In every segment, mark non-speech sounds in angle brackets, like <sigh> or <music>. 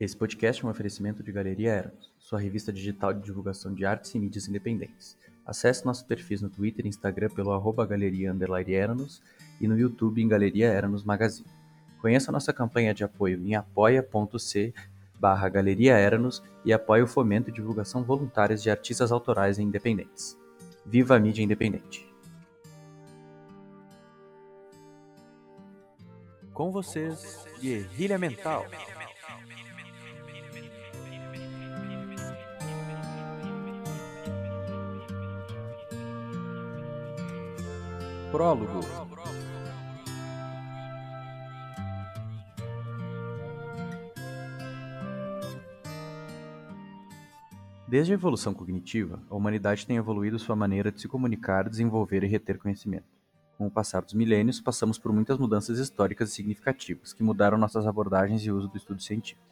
Esse podcast é um oferecimento de Galeria Eranos, sua revista digital de divulgação de artes e mídias independentes. Acesse nossos perfis no Twitter e Instagram pelo arroba galeria Eranos e no YouTube em Galeria Eranos Magazine. Conheça nossa campanha de apoio em apoia.c barra Galeria Eranos e apoie o fomento e divulgação voluntárias de artistas autorais e independentes. Viva a mídia independente! Com vocês, Guerrilha Mental. Prólogo. Desde a evolução cognitiva, a humanidade tem evoluído sua maneira de se comunicar, desenvolver e reter conhecimento. Com o passar dos milênios, passamos por muitas mudanças históricas e significativas que mudaram nossas abordagens e uso do estudo científico.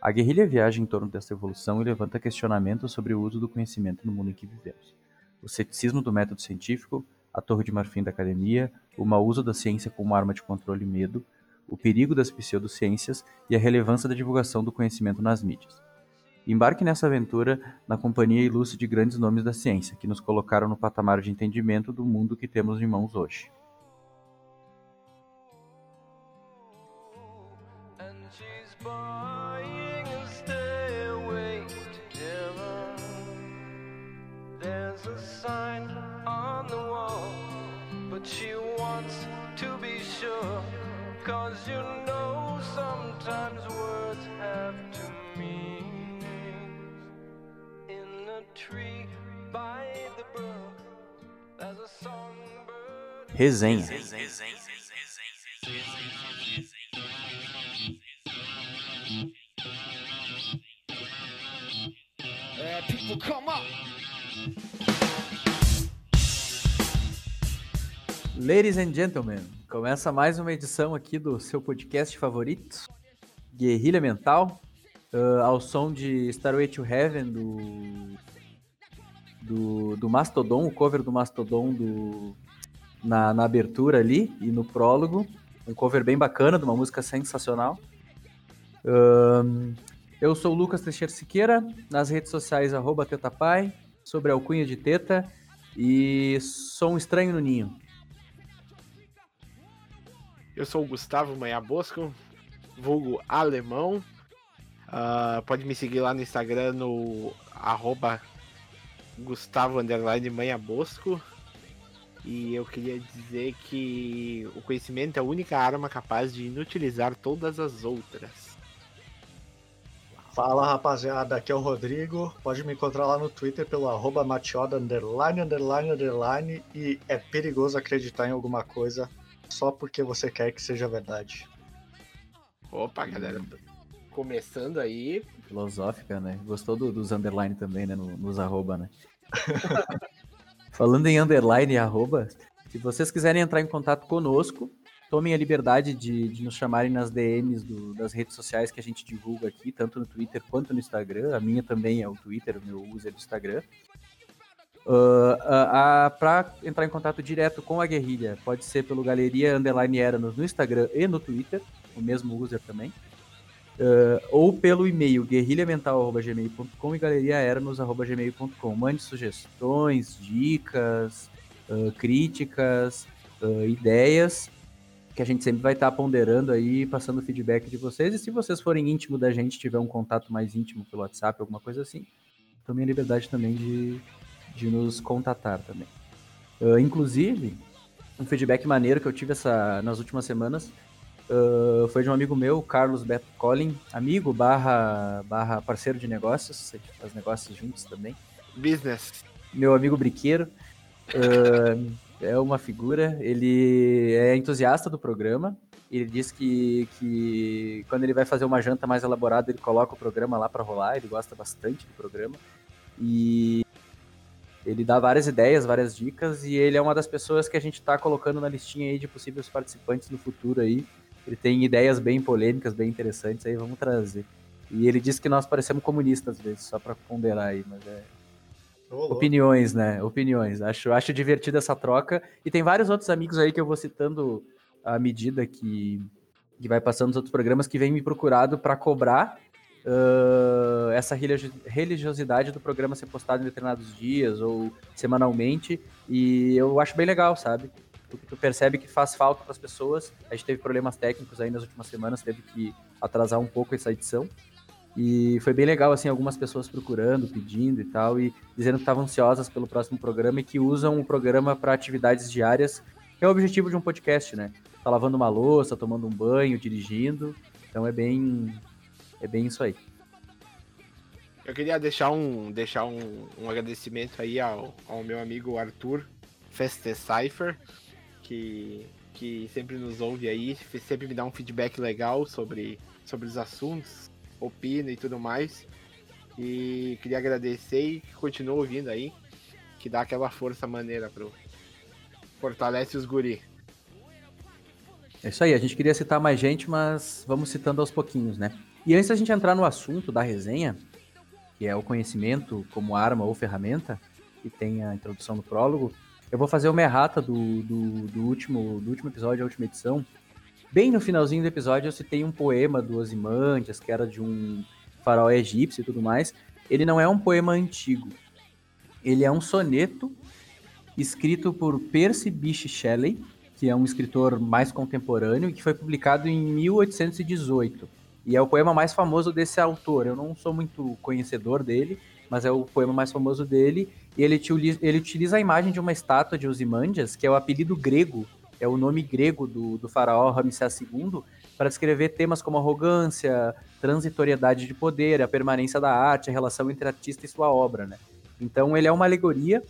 A guerrilha viaja em torno dessa evolução e levanta questionamentos sobre o uso do conhecimento no mundo em que vivemos. O ceticismo do método científico, a torre de marfim da academia, o mau uso da ciência como arma de controle e medo, o perigo das pseudociências e a relevância da divulgação do conhecimento nas mídias. Embarque nessa aventura na companhia ilustre de grandes nomes da ciência, que nos colocaram no patamar de entendimento do mundo que temos em mãos hoje. Cause you know sometimes words have two meanings. In a tree by the brook, there's a songbird. Resenha. Uh, people come up. Ladies and gentlemen, começa mais uma edição aqui do seu podcast favorito, Guerrilha Mental, uh, ao som de Starway to Heaven do, do, do Mastodon, o cover do Mastodon do, na, na abertura ali e no prólogo. Um cover bem bacana, de uma música sensacional. Uh, eu sou o Lucas Teixeira Siqueira, nas redes sociais, arroba tetapai, sobre a alcunha de teta e sou um estranho no ninho. Eu sou o Gustavo Manha Bosco, vulgo alemão. Uh, pode me seguir lá no Instagram no arroba Gustavo Manha Bosco. E eu queria dizer que o conhecimento é a única arma capaz de inutilizar todas as outras. Fala rapaziada, aqui é o Rodrigo. Pode me encontrar lá no Twitter pelo arroba matioda underline, underline, underline. E é perigoso acreditar em alguma coisa só porque você quer que seja verdade. Opa, galera. Começando aí. Filosófica, né? Gostou do, dos underline também, né? No, nos arroba, né? <laughs> Falando em underline e arroba, se vocês quiserem entrar em contato conosco, tomem a liberdade de, de nos chamarem nas DMs do, das redes sociais que a gente divulga aqui, tanto no Twitter quanto no Instagram. A minha também é o Twitter, o meu user do Instagram. Uh, uh, uh, para entrar em contato direto com a guerrilha, pode ser pelo Galeria Underline Eranos no Instagram e no Twitter, o mesmo user também. Uh, ou pelo e-mail guerrilhamental.gmail.com e galeriaeranos.gmail.com. Mande sugestões, dicas, críticas, ideias, que a gente sempre vai estar tá ponderando aí, passando feedback de vocês. E se vocês forem íntimo da gente, tiver um contato mais íntimo pelo WhatsApp, alguma coisa assim, tomem a liberdade também de de nos contatar também. Uh, inclusive, um feedback maneiro que eu tive essa, nas últimas semanas uh, foi de um amigo meu, Carlos Beto Collin, amigo barra, barra parceiro de negócios, faz negócios juntos também. Business. Meu amigo briqueiro. Uh, é uma figura, ele é entusiasta do programa. Ele diz que, que quando ele vai fazer uma janta mais elaborada, ele coloca o programa lá para rolar, ele gosta bastante do programa. E ele dá várias ideias, várias dicas, e ele é uma das pessoas que a gente está colocando na listinha aí de possíveis participantes no futuro aí. Ele tem ideias bem polêmicas, bem interessantes aí, vamos trazer. E ele disse que nós parecemos comunistas às vezes, só para ponderar aí, mas é. Opiniões, né? Opiniões. Acho, acho divertida essa troca. E tem vários outros amigos aí que eu vou citando à medida que, que vai passando os outros programas que vêm me procurado para cobrar uh, essa religiosidade do programa ser postado em determinados dias ou semanalmente. E eu acho bem legal, sabe? Porque tu percebe que faz falta para as pessoas. A gente teve problemas técnicos aí nas últimas semanas, teve que atrasar um pouco essa edição. E foi bem legal, assim, algumas pessoas procurando, pedindo e tal, e dizendo que estavam ansiosas pelo próximo programa e que usam o programa para atividades diárias, que é o objetivo de um podcast, né? Tá lavando uma louça, tomando um banho, dirigindo. Então é bem, é bem isso aí. Eu queria deixar um, deixar um, um agradecimento aí ao, ao meu amigo Arthur Festecipher, que, que sempre nos ouve aí, sempre me dá um feedback legal sobre, sobre os assuntos, opina e tudo mais. E queria agradecer e continua ouvindo aí, que dá aquela força maneira pro Fortalece os guri. É isso aí, a gente queria citar mais gente, mas vamos citando aos pouquinhos, né? E antes da gente entrar no assunto da resenha, que é o conhecimento como arma ou ferramenta, que tem a introdução no prólogo, eu vou fazer uma errata do, do, do, último, do último episódio, a última edição. Bem no finalzinho do episódio eu citei um poema do Ozymandias, que era de um faraó egípcio e tudo mais. Ele não é um poema antigo. Ele é um soneto escrito por Percy Bysshe Shelley, que é um escritor mais contemporâneo e que foi publicado em 1818. E é o poema mais famoso desse autor. Eu não sou muito conhecedor dele, mas é o poema mais famoso dele. E ele, ele utiliza a imagem de uma estátua de Ozymandias, que é o apelido grego, é o nome grego do, do faraó Ramsés II, para descrever temas como arrogância, transitoriedade de poder, a permanência da arte, a relação entre artista e sua obra, né? Então ele é uma alegoria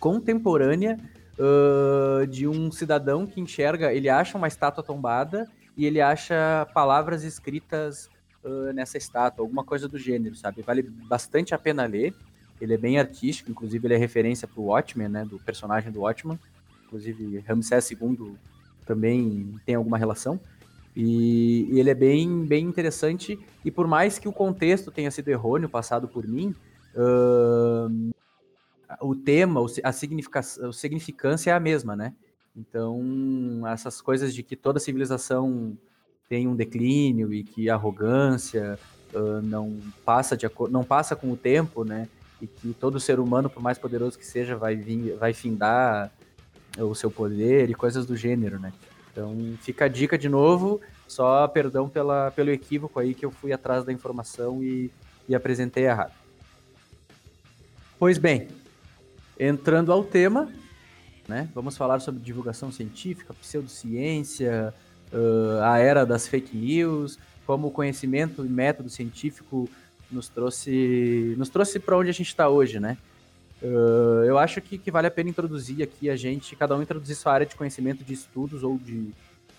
contemporânea uh, de um cidadão que enxerga, ele acha uma estátua tombada e ele acha palavras escritas uh, nessa estátua, alguma coisa do gênero, sabe? Vale bastante a pena ler. Ele é bem artístico, inclusive ele é referência para o Watchmen, né? Do personagem do Watchmen. Inclusive, Ramsés II também tem alguma relação. E, e, ele é bem, bem interessante. E por mais que o contexto tenha sido errôneo, passado por mim, uh, o tema, a, a significância é a mesma, né? Então, essas coisas de que toda civilização tem um declínio e que a arrogância uh, não passa de não passa com o tempo, né? E que todo ser humano, por mais poderoso que seja, vai vir, vai findar o seu poder e coisas do gênero, né? Então, fica a dica de novo, só perdão pela, pelo equívoco aí que eu fui atrás da informação e, e apresentei errado. Pois bem, entrando ao tema, né? Vamos falar sobre divulgação científica, pseudociência, uh, a era das fake news, como o conhecimento e método científico nos trouxe, nos trouxe para onde a gente está hoje, né? Uh, eu acho que, que, vale a pena introduzir aqui a gente, cada um introduzir sua área de conhecimento de estudos ou de,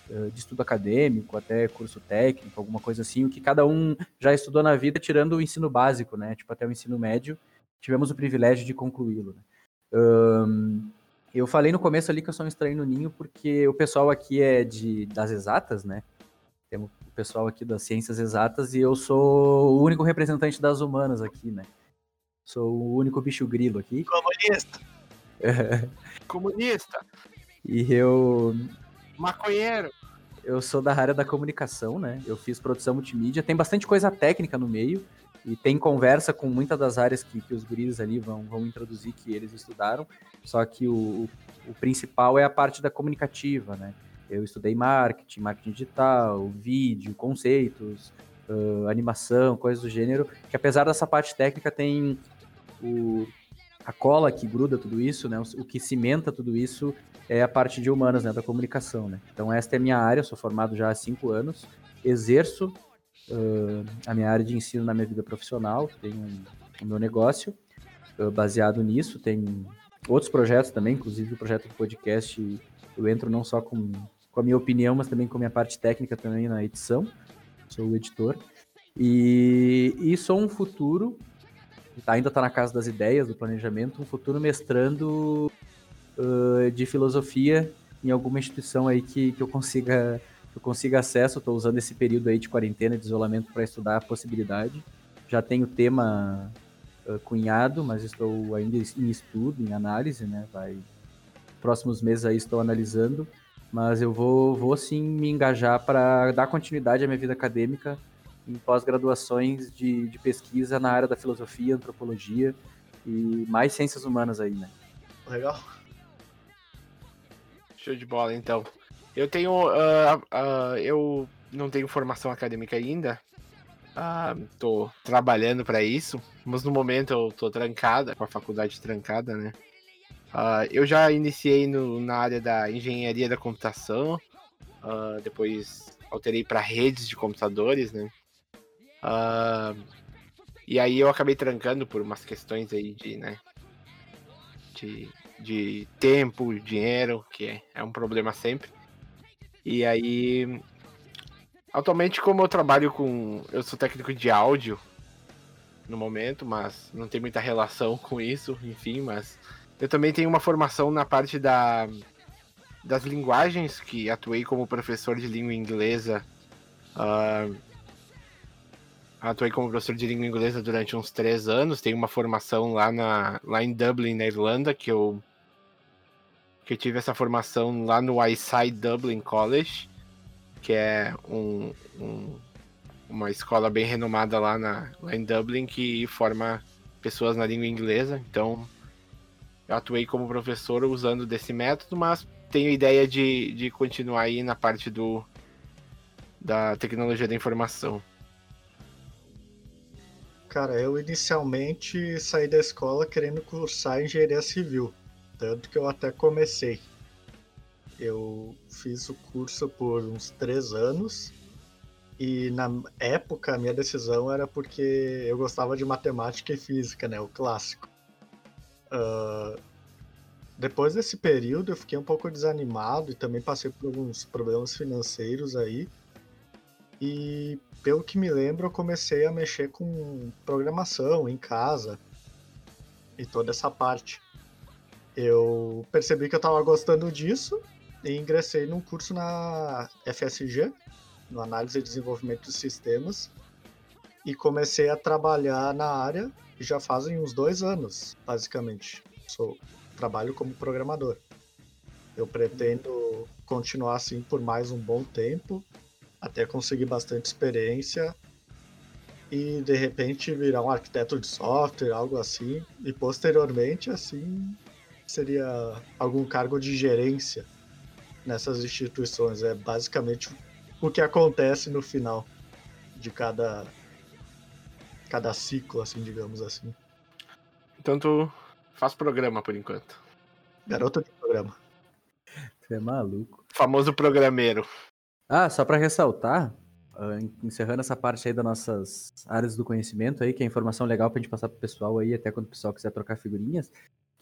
uh, de estudo acadêmico, até curso técnico, alguma coisa assim, o que cada um já estudou na vida, tirando o ensino básico, né? Tipo, até o ensino médio, tivemos o privilégio de concluí-lo. Né? Eu falei no começo ali que eu sou um estranho no ninho porque o pessoal aqui é de das exatas, né? Temos o pessoal aqui das ciências exatas e eu sou o único representante das humanas aqui, né? Sou o único bicho grilo aqui. Comunista. <laughs> Comunista. E eu maconheiro. Eu sou da área da comunicação, né? Eu fiz produção multimídia, tem bastante coisa técnica no meio, e tem conversa com muitas das áreas que, que os guris ali vão, vão introduzir que eles estudaram, só que o, o principal é a parte da comunicativa, né? Eu estudei marketing, marketing digital, vídeo, conceitos, uh, animação, coisas do gênero, que apesar dessa parte técnica tem o, a cola que gruda tudo isso, né? O, o que cimenta tudo isso é a parte de humanas, né? Da comunicação, né? Então esta é a minha área, sou formado já há cinco anos, exerço uh, a minha área de ensino na minha vida profissional, tenho um, o meu negócio uh, baseado nisso, tem outros projetos também, inclusive o projeto do podcast, eu entro não só com, com a minha opinião, mas também com a minha parte técnica também na edição, sou o editor, e, e sou um futuro, tá, ainda está na casa das ideias, do planejamento, um futuro mestrando uh, de filosofia em alguma instituição aí que, que eu consiga eu consiga acesso. Estou usando esse período aí de quarentena, de isolamento, para estudar a possibilidade. Já tenho tema uh, cunhado, mas estou ainda em estudo, em análise, né? Vai próximos meses aí estou analisando, mas eu vou, vou sim me engajar para dar continuidade à minha vida acadêmica em pós-graduações de, de pesquisa na área da filosofia, antropologia e mais ciências humanas aí, né? Legal. Show de bola, então. Eu tenho. Uh, uh, eu não tenho formação acadêmica ainda. Uh, tô trabalhando para isso, mas no momento eu tô trancada, com a faculdade trancada, né? Uh, eu já iniciei no, na área da engenharia da computação, uh, depois alterei para redes de computadores, né? Uh, e aí eu acabei trancando por umas questões aí de, né? De, de tempo, dinheiro, que é, é um problema sempre. E aí, atualmente como eu trabalho com, eu sou técnico de áudio no momento, mas não tem muita relação <laughs> com isso, enfim, mas eu também tenho uma formação na parte da, das linguagens, que atuei como professor de língua inglesa. Uh, atuei como professor de língua inglesa durante uns três anos. Tenho uma formação lá, na, lá em Dublin, na Irlanda, que eu, que tive essa formação lá no Iside Dublin College, que é um, um, uma escola bem renomada lá, na, lá em Dublin, que forma pessoas na língua inglesa. Então, eu atuei como professor usando desse método, mas tenho ideia de, de continuar aí na parte do da tecnologia da informação. Cara, eu inicialmente saí da escola querendo cursar engenharia civil, tanto que eu até comecei. Eu fiz o curso por uns três anos e na época a minha decisão era porque eu gostava de matemática e física, né, o clássico. Uh, depois desse período eu fiquei um pouco desanimado e também passei por alguns problemas financeiros aí. E pelo que me lembro, eu comecei a mexer com programação em casa e toda essa parte. Eu percebi que eu estava gostando disso e ingressei num curso na FSG, no Análise e Desenvolvimento de Sistemas, e comecei a trabalhar na área já fazem uns dois anos, basicamente. Sou, trabalho como programador. Eu pretendo continuar assim por mais um bom tempo, até conseguir bastante experiência e de repente virar um arquiteto de software, algo assim, e posteriormente assim seria algum cargo de gerência nessas instituições. É basicamente o que acontece no final de cada cada ciclo, assim, digamos assim. Então tu faz programa por enquanto. Garota de programa. Você é maluco. Famoso programeiro. Ah, só para ressaltar, uh, encerrando essa parte aí das nossas áreas do conhecimento aí, que é informação legal pra gente passar pro pessoal aí, até quando o pessoal quiser trocar figurinhas,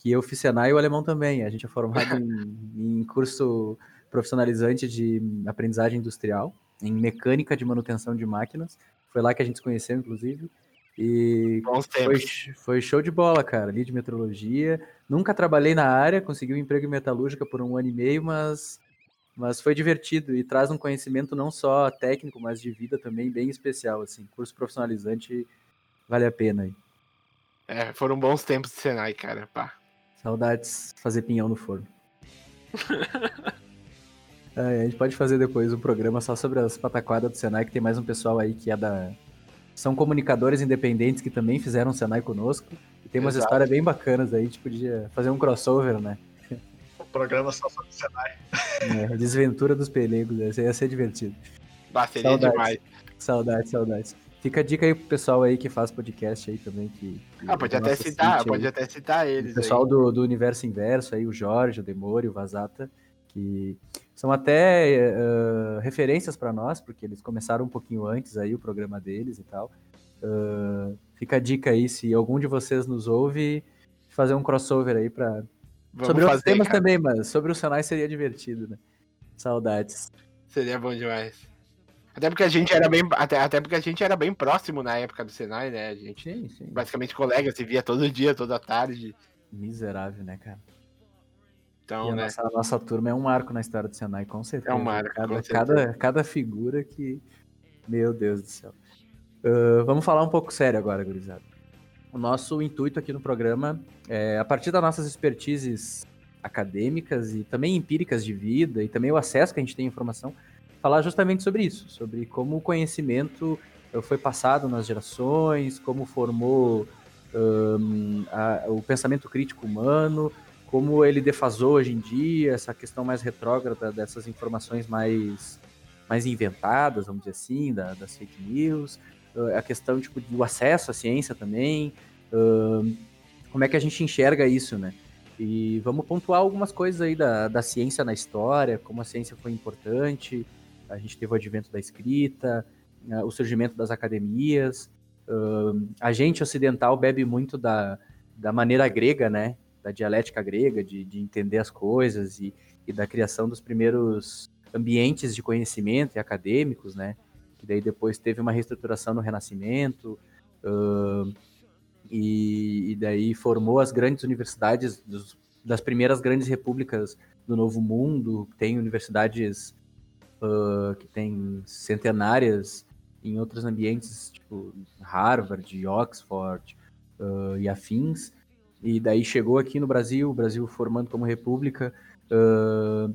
que eu fiz Senai e o alemão também. A gente é formado em, <laughs> em curso profissionalizante de aprendizagem industrial, em mecânica de manutenção de máquinas. Foi lá que a gente se conheceu, inclusive. E foi, foi, show de bola, cara, ali de metrologia. Nunca trabalhei na área, consegui um emprego em metalúrgica por um ano e meio, mas, mas foi divertido e traz um conhecimento não só técnico, mas de vida também bem especial, assim. Curso profissionalizante vale a pena aí. É, foram bons tempos de Senai, cara, pá. Saudades fazer pinhão no forno. <laughs> é, a gente pode fazer depois um programa só sobre as pataquadas do Senai, que tem mais um pessoal aí que é da, são comunicadores independentes que também fizeram o Senai conosco. E tem umas Exato. histórias bem bacanas aí, a gente podia fazer um crossover, né? O programa só sobre o Senai. É, desventura dos pelegos, ia ser divertido. Bah, seria saudades, demais. Saudades, saudades. Fica a dica aí pro pessoal aí que faz podcast aí também. Que, que ah, pode até citar, pode aí. até citar eles. O pessoal do, do Universo Inverso aí, o Jorge, o Demore, o Vazata, que são até uh, referências para nós, porque eles começaram um pouquinho antes aí o programa deles e tal. Uh, fica a dica aí, se algum de vocês nos ouve, fazer um crossover aí para sobre outros temas cara. também, mas sobre o Senai seria divertido, né? Saudades. Seria bom demais. Até porque a gente era bem, até, até porque a gente era bem próximo na época do Senai, né? A gente sim, sim. basicamente colega, se via todo dia, toda tarde. Miserável, né, cara? Então, a né? nossa, a nossa turma é um marco na história do Senai, com certeza. É um marco. Cada, cada, cada figura que. Meu Deus do céu. Uh, vamos falar um pouco sério agora, gurizada. O nosso intuito aqui no programa é, a partir das nossas expertises acadêmicas e também empíricas de vida e também o acesso que a gente tem à informação, falar justamente sobre isso, sobre como o conhecimento foi passado nas gerações, como formou um, a, o pensamento crítico humano, como ele defasou hoje em dia, essa questão mais retrógrada dessas informações mais, mais inventadas, vamos dizer assim, da, das fake news, uh, a questão tipo, do acesso à ciência também, uh, como é que a gente enxerga isso, né? E vamos pontuar algumas coisas aí da, da ciência na história, como a ciência foi importante, a gente teve o advento da escrita, uh, o surgimento das academias, a gente ocidental bebe muito da, da maneira grega, né? Da dialética grega, de, de entender as coisas e, e da criação dos primeiros ambientes de conhecimento e acadêmicos, né? Que daí depois teve uma reestruturação no Renascimento uh, e, e, daí formou as grandes universidades dos, das primeiras grandes repúblicas do Novo Mundo. Tem universidades uh, que têm centenárias em outros ambientes, tipo Harvard, Oxford uh, e afins. E daí chegou aqui no Brasil, o Brasil formando como república, uh,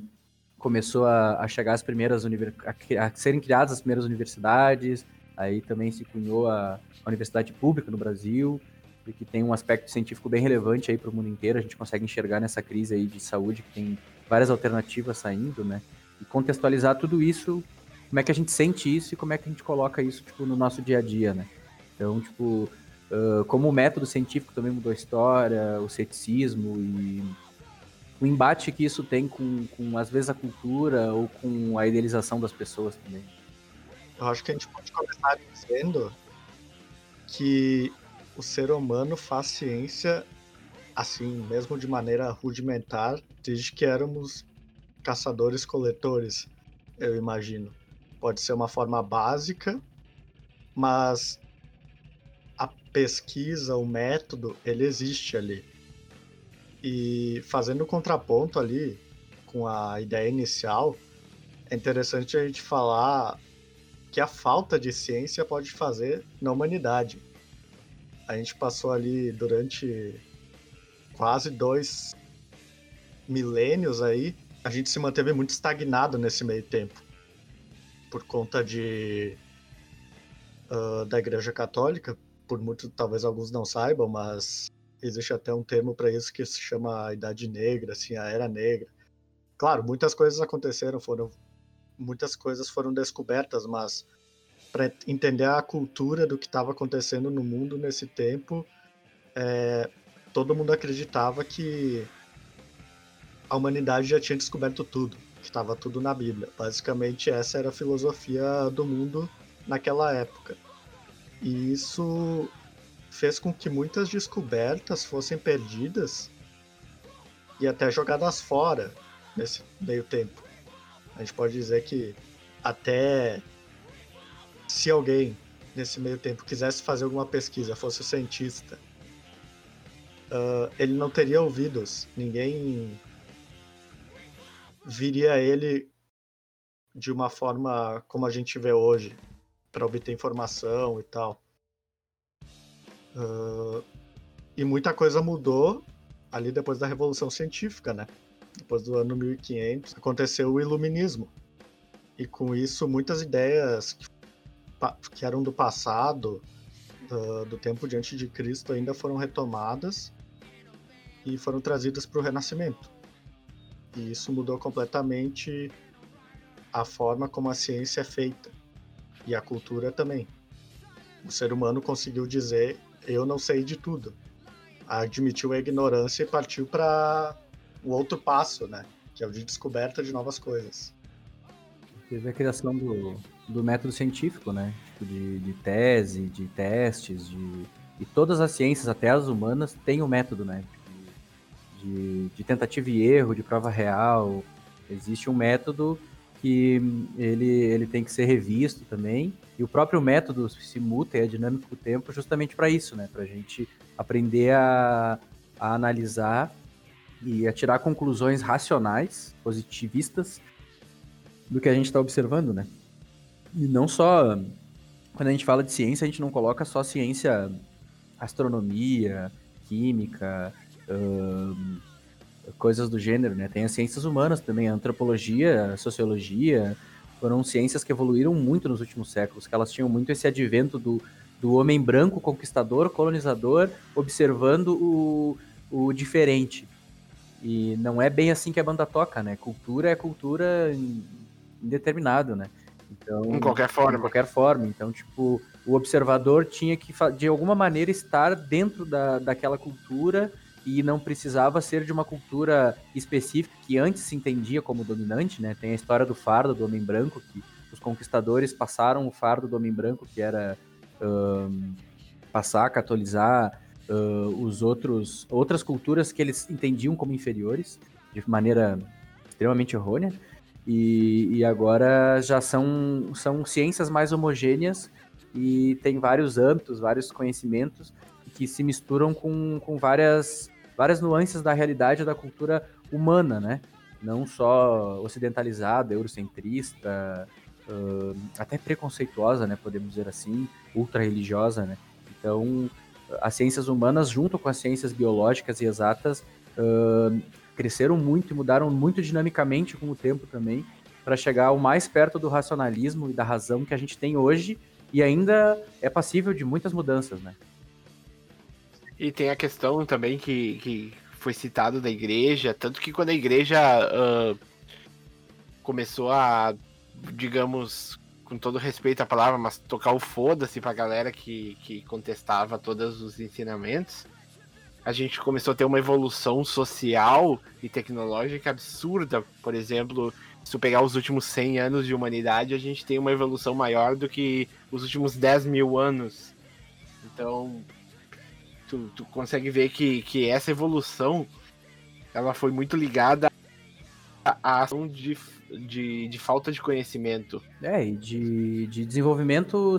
começou a, a, chegar as primeiras a, a, serem criadas as primeiras universidades. Aí também se cunhou a, a universidade pública no Brasil, que tem um aspecto científico bem relevante aí para o mundo inteiro. A gente consegue enxergar nessa crise aí de saúde que tem várias alternativas saindo, né? E contextualizar tudo isso como é que a gente sente isso e como é que a gente coloca isso tipo, no nosso dia a dia, né? Então, tipo, uh, como o método científico também mudou a história, o ceticismo e o embate que isso tem com, com, às vezes, a cultura ou com a idealização das pessoas também. Eu acho que a gente pode começar dizendo que o ser humano faz ciência assim, mesmo de maneira rudimentar, desde que éramos caçadores-coletores, eu imagino pode ser uma forma básica, mas a pesquisa, o método, ele existe ali. E fazendo o contraponto ali com a ideia inicial, é interessante a gente falar que a falta de ciência pode fazer na humanidade. A gente passou ali durante quase dois milênios aí, a gente se manteve muito estagnado nesse meio tempo por conta de uh, da Igreja Católica, por muito talvez alguns não saibam, mas existe até um termo para isso que se chama a Idade Negra, assim, a Era Negra. Claro, muitas coisas aconteceram, foram muitas coisas foram descobertas, mas para entender a cultura do que estava acontecendo no mundo nesse tempo, é, todo mundo acreditava que a humanidade já tinha descoberto tudo que estava tudo na Bíblia. Basicamente, essa era a filosofia do mundo naquela época. E isso fez com que muitas descobertas fossem perdidas e até jogadas fora nesse meio tempo. A gente pode dizer que até se alguém nesse meio tempo quisesse fazer alguma pesquisa, fosse cientista, uh, ele não teria ouvidos. Ninguém viria ele de uma forma como a gente vê hoje, para obter informação e tal. Uh, e muita coisa mudou ali depois da Revolução Científica, né? Depois do ano 1500, aconteceu o Iluminismo. E com isso, muitas ideias que, que eram do passado, do, do tempo diante de Cristo, ainda foram retomadas e foram trazidas para o Renascimento. E isso mudou completamente a forma como a ciência é feita e a cultura também. O ser humano conseguiu dizer: eu não sei de tudo. Admitiu a ignorância e partiu para o outro passo, né? Que é o de descoberta de novas coisas. Teve a criação do, do método científico, né? Tipo de, de tese, de testes, de. E todas as ciências, até as humanas, têm um método, né? De, de tentativa e erro, de prova real. Existe um método que ele, ele tem que ser revisto também. E o próprio método se muta e é dinâmico com o tempo justamente para isso, né? Para a gente aprender a, a analisar e a tirar conclusões racionais, positivistas, do que a gente está observando, né? E não só... Quando a gente fala de ciência, a gente não coloca só ciência, astronomia, química, coisas do gênero, né? Tem as ciências humanas também, a antropologia, a sociologia, foram ciências que evoluíram muito nos últimos séculos, que elas tinham muito esse advento do, do homem branco conquistador, colonizador, observando o, o diferente. E não é bem assim que a banda toca, né? Cultura é cultura indeterminado, né? Então, em qualquer forma. De qualquer forma. Então, tipo, o observador tinha que, de alguma maneira, estar dentro da, daquela cultura e não precisava ser de uma cultura específica que antes se entendia como dominante, né? Tem a história do fardo do homem branco, que os conquistadores passaram o fardo do homem branco, que era um, passar, catolizar uh, os outros outras culturas que eles entendiam como inferiores, de maneira extremamente errônea. E, e agora já são, são ciências mais homogêneas e tem vários âmbitos, vários conhecimentos que se misturam com, com várias, várias nuances da realidade da cultura humana, né? Não só ocidentalizada, eurocentrista, uh, até preconceituosa, né? Podemos dizer assim, ultra-religiosa, né? Então, as ciências humanas, junto com as ciências biológicas e exatas, uh, cresceram muito e mudaram muito dinamicamente com o tempo também, para chegar o mais perto do racionalismo e da razão que a gente tem hoje e ainda é passível de muitas mudanças, né? E tem a questão também que, que foi citado da igreja, tanto que quando a igreja uh, começou a, digamos, com todo respeito à palavra, mas tocar o foda-se pra galera que, que contestava todos os ensinamentos, a gente começou a ter uma evolução social e tecnológica absurda. Por exemplo, se tu pegar os últimos 100 anos de humanidade, a gente tem uma evolução maior do que os últimos 10 mil anos. Então, tu, tu consegue ver que, que essa evolução ela foi muito ligada à ação de, de, de falta de conhecimento. É, e de, de desenvolvimento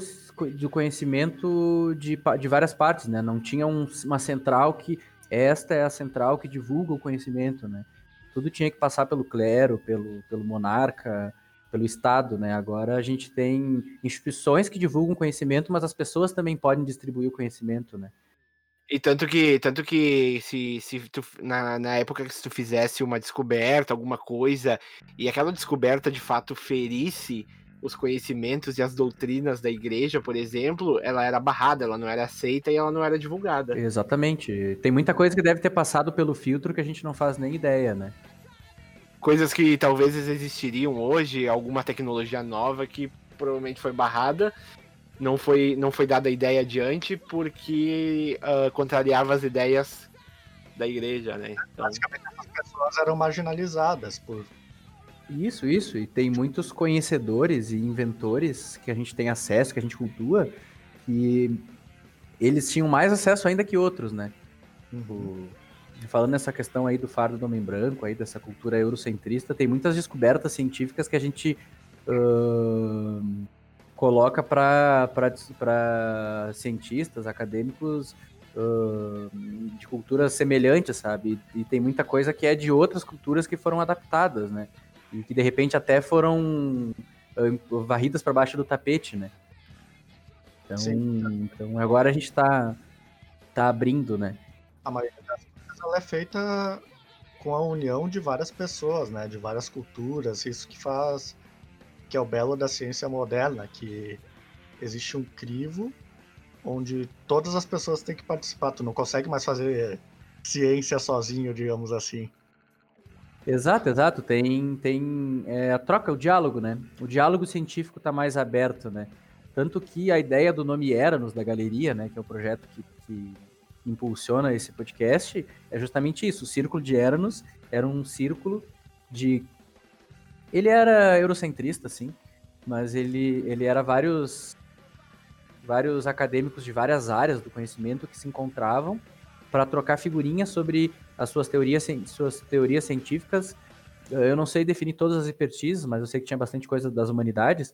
do conhecimento de, de várias partes, né? Não tinha um, uma central que esta é a central que divulga o conhecimento, né? Tudo tinha que passar pelo clero, pelo, pelo monarca, pelo Estado, né? Agora a gente tem instituições que divulgam conhecimento, mas as pessoas também podem distribuir o conhecimento, né? E tanto que, tanto que se, se tu, na, na época que se tu fizesse uma descoberta, alguma coisa, e aquela descoberta de fato ferisse os conhecimentos e as doutrinas da igreja, por exemplo, ela era barrada, ela não era aceita e ela não era divulgada. Exatamente. Tem muita coisa que deve ter passado pelo filtro que a gente não faz nem ideia, né? Coisas que talvez existiriam hoje, alguma tecnologia nova que provavelmente foi barrada, não foi, não foi dada a ideia adiante porque uh, contrariava as ideias da igreja, né? Então... Basicamente, essas pessoas eram marginalizadas por isso, isso. E tem muitos conhecedores e inventores que a gente tem acesso, que a gente cultua, que eles tinham mais acesso ainda que outros, né? Uhum. falando nessa questão aí do fardo do homem branco, aí dessa cultura eurocentrista, tem muitas descobertas científicas que a gente uh, coloca para cientistas, acadêmicos uh, de culturas semelhantes, sabe? E, e tem muita coisa que é de outras culturas que foram adaptadas, né? e que de repente até foram uh, varridas para baixo do tapete, né? Então, então agora a gente está tá abrindo, né? A maioria das coisas ela é feita com a união de várias pessoas, né? De várias culturas, isso que faz que é o belo da ciência moderna, que existe um crivo onde todas as pessoas têm que participar. Tu não consegue mais fazer ciência sozinho, digamos assim. Exato, exato. Tem, tem é, a troca, o diálogo, né? O diálogo científico está mais aberto, né? Tanto que a ideia do nome Eranos da Galeria, né, que é o projeto que, que impulsiona esse podcast, é justamente isso. O Círculo de Eranos era um círculo de... Ele era eurocentrista, sim, mas ele, ele era vários, vários acadêmicos de várias áreas do conhecimento que se encontravam para trocar figurinhas sobre as suas teorias, suas teorias científicas. Eu não sei definir todas as expertises, mas eu sei que tinha bastante coisa das humanidades.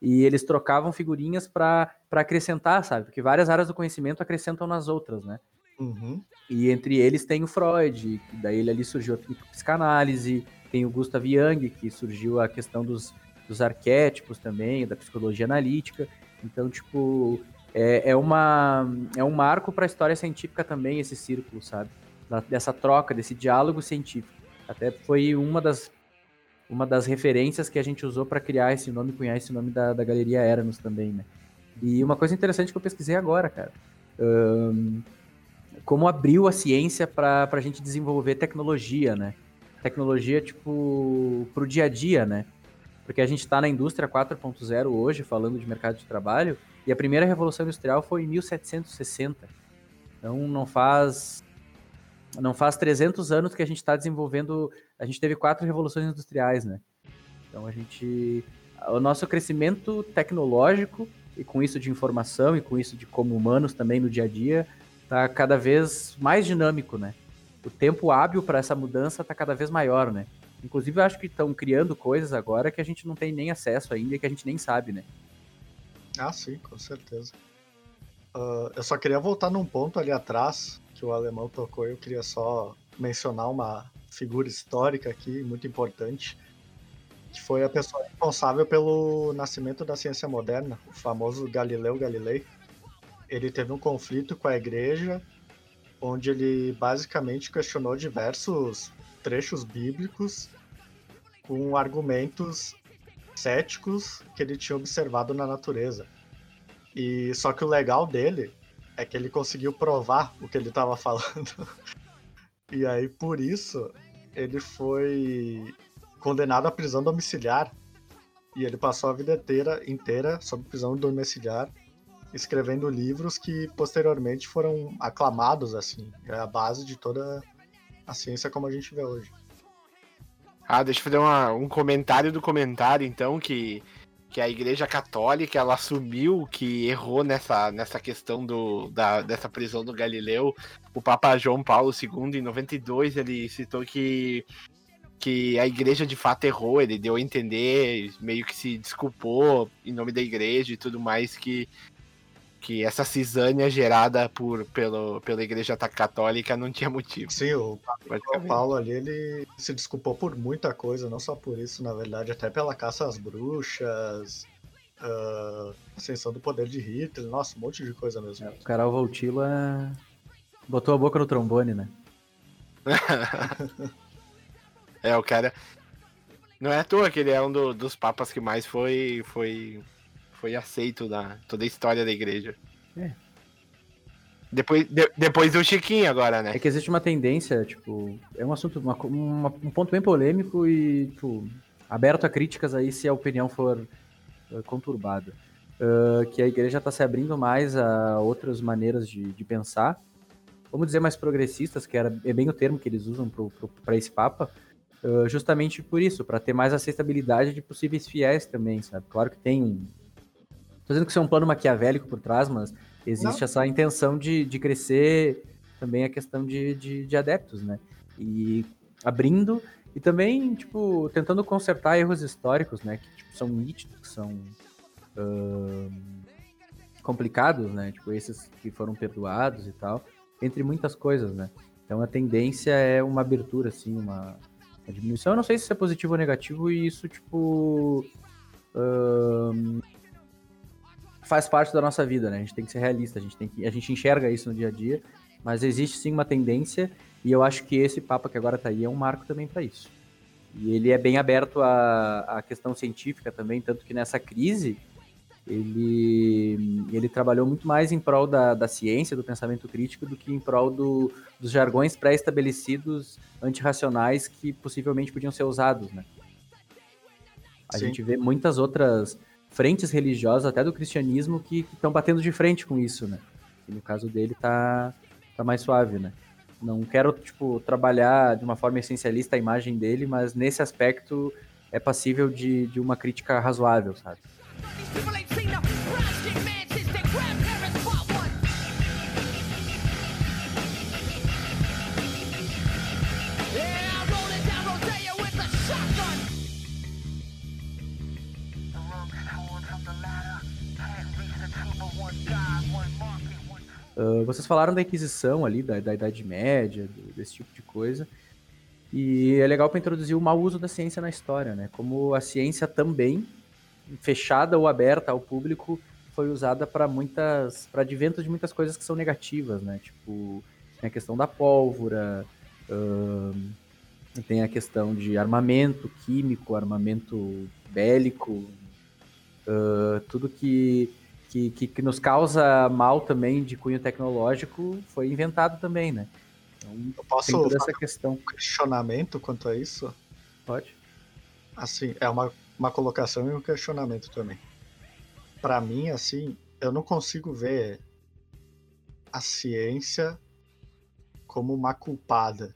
E eles trocavam figurinhas para acrescentar, sabe? Porque várias áreas do conhecimento acrescentam nas outras, né? Uhum. E entre eles tem o Freud, que daí ele ali surgiu a psicanálise, tem o Gustav Jung, que surgiu a questão dos, dos arquétipos também, da psicologia analítica. Então, tipo, é, é, uma, é um marco para a história científica também, esse círculo, sabe? dessa troca, desse diálogo científico. Até foi uma das uma das referências que a gente usou para criar esse nome, cunhar esse nome da, da Galeria Eranos também, né? E uma coisa interessante que eu pesquisei agora, cara. Um, como abriu a ciência para a gente desenvolver tecnologia, né? Tecnologia, tipo, para o dia a dia, né? Porque a gente está na indústria 4.0 hoje, falando de mercado de trabalho, e a primeira revolução industrial foi em 1760. Então não faz não faz 300 anos que a gente está desenvolvendo, a gente teve quatro revoluções industriais, né? Então a gente o nosso crescimento tecnológico e com isso de informação e com isso de como humanos também no dia a dia tá cada vez mais dinâmico, né? O tempo hábil para essa mudança tá cada vez maior, né? Inclusive, eu acho que estão criando coisas agora que a gente não tem nem acesso ainda e que a gente nem sabe, né? Ah, sim, com certeza. Uh, eu só queria voltar num ponto ali atrás que o alemão tocou. Eu queria só mencionar uma figura histórica aqui, muito importante, que foi a pessoa responsável pelo nascimento da ciência moderna, o famoso Galileu Galilei. Ele teve um conflito com a igreja, onde ele basicamente questionou diversos trechos bíblicos com argumentos céticos que ele tinha observado na natureza. E só que o legal dele é que ele conseguiu provar o que ele estava <laughs> falando. e aí por isso ele foi condenado à prisão domiciliar. E ele passou a vida inteira, inteira sob prisão domiciliar, escrevendo livros que posteriormente foram aclamados assim, é a base de toda a ciência como a gente vê hoje. Ah, deixa eu fazer uma, um comentário do comentário, então, que, que a Igreja Católica ela assumiu que errou nessa, nessa questão do, da, dessa prisão do Galileu. O Papa João Paulo II, em 92, ele citou que, que a Igreja de fato errou, ele deu a entender, meio que se desculpou em nome da Igreja e tudo mais, que que essa cisânia gerada por, pelo, pela Igreja Católica não tinha motivo. Sim, o Paulo ali, ele se desculpou por muita coisa, não só por isso, na verdade, até pela caça às bruxas, uh, ascensão do poder de Hitler, nossa, um monte de coisa mesmo. É, o Carol Voltila botou a boca no trombone, né? <laughs> é, o cara... Não é à toa que ele é um do, dos papas que mais foi, foi foi aceito na toda a história da igreja. É. Depois, de, depois do Chiquinho agora, né? É que existe uma tendência, tipo, é um assunto, uma, uma, um ponto bem polêmico e, tipo, aberto a críticas aí se a opinião for uh, conturbada. Uh, que a igreja está se abrindo mais a outras maneiras de, de, pensar, vamos dizer mais progressistas, que era, é bem o termo que eles usam para esse Papa, uh, justamente por isso, para ter mais aceitabilidade de possíveis fiéis também, sabe? Claro que tem um, Tô dizendo que isso é um plano maquiavélico por trás, mas existe Não. essa intenção de, de crescer também a questão de, de, de, adeptos, né? E abrindo e também, tipo, tentando consertar erros históricos, né? Que tipo, são nítidos, que são uh, complicados, né? Tipo, esses que foram perdoados e tal, entre muitas coisas, né? Então a tendência é uma abertura, assim, uma, uma diminuição. Eu não sei se isso é positivo ou negativo, e isso, tipo. Uh, faz parte da nossa vida, né? A gente tem que ser realista, a gente tem que, a gente enxerga isso no dia a dia, mas existe sim uma tendência e eu acho que esse Papa que agora está aí é um marco também para isso. E ele é bem aberto à, à questão científica também, tanto que nessa crise ele, ele trabalhou muito mais em prol da, da ciência, do pensamento crítico, do que em prol do, dos jargões pré-estabelecidos antirracionais que possivelmente podiam ser usados, né? A Sim. gente vê muitas outras frentes religiosas, até do cristianismo, que estão batendo de frente com isso, né? E no caso dele tá, tá mais suave, né? Não quero, tipo, trabalhar de uma forma essencialista a imagem dele, mas nesse aspecto é passível de, de uma crítica razoável, sabe? Uh, vocês falaram da Inquisição ali, da, da Idade Média, desse tipo de coisa. E é legal para introduzir o mau uso da ciência na história, né? Como a ciência também, fechada ou aberta ao público, foi usada para muitas, para adventos de muitas coisas que são negativas, né? Tipo, a questão da pólvora, tem a questão de armamento químico, armamento bélico, tudo que, que, que, nos causa mal também de cunho tecnológico foi inventado também, né? Então, Eu posso tem toda essa questão. Um questionamento quanto a isso? Pode. Assim, é uma, uma colocação e um questionamento também. Para mim, assim, eu não consigo ver a ciência como uma culpada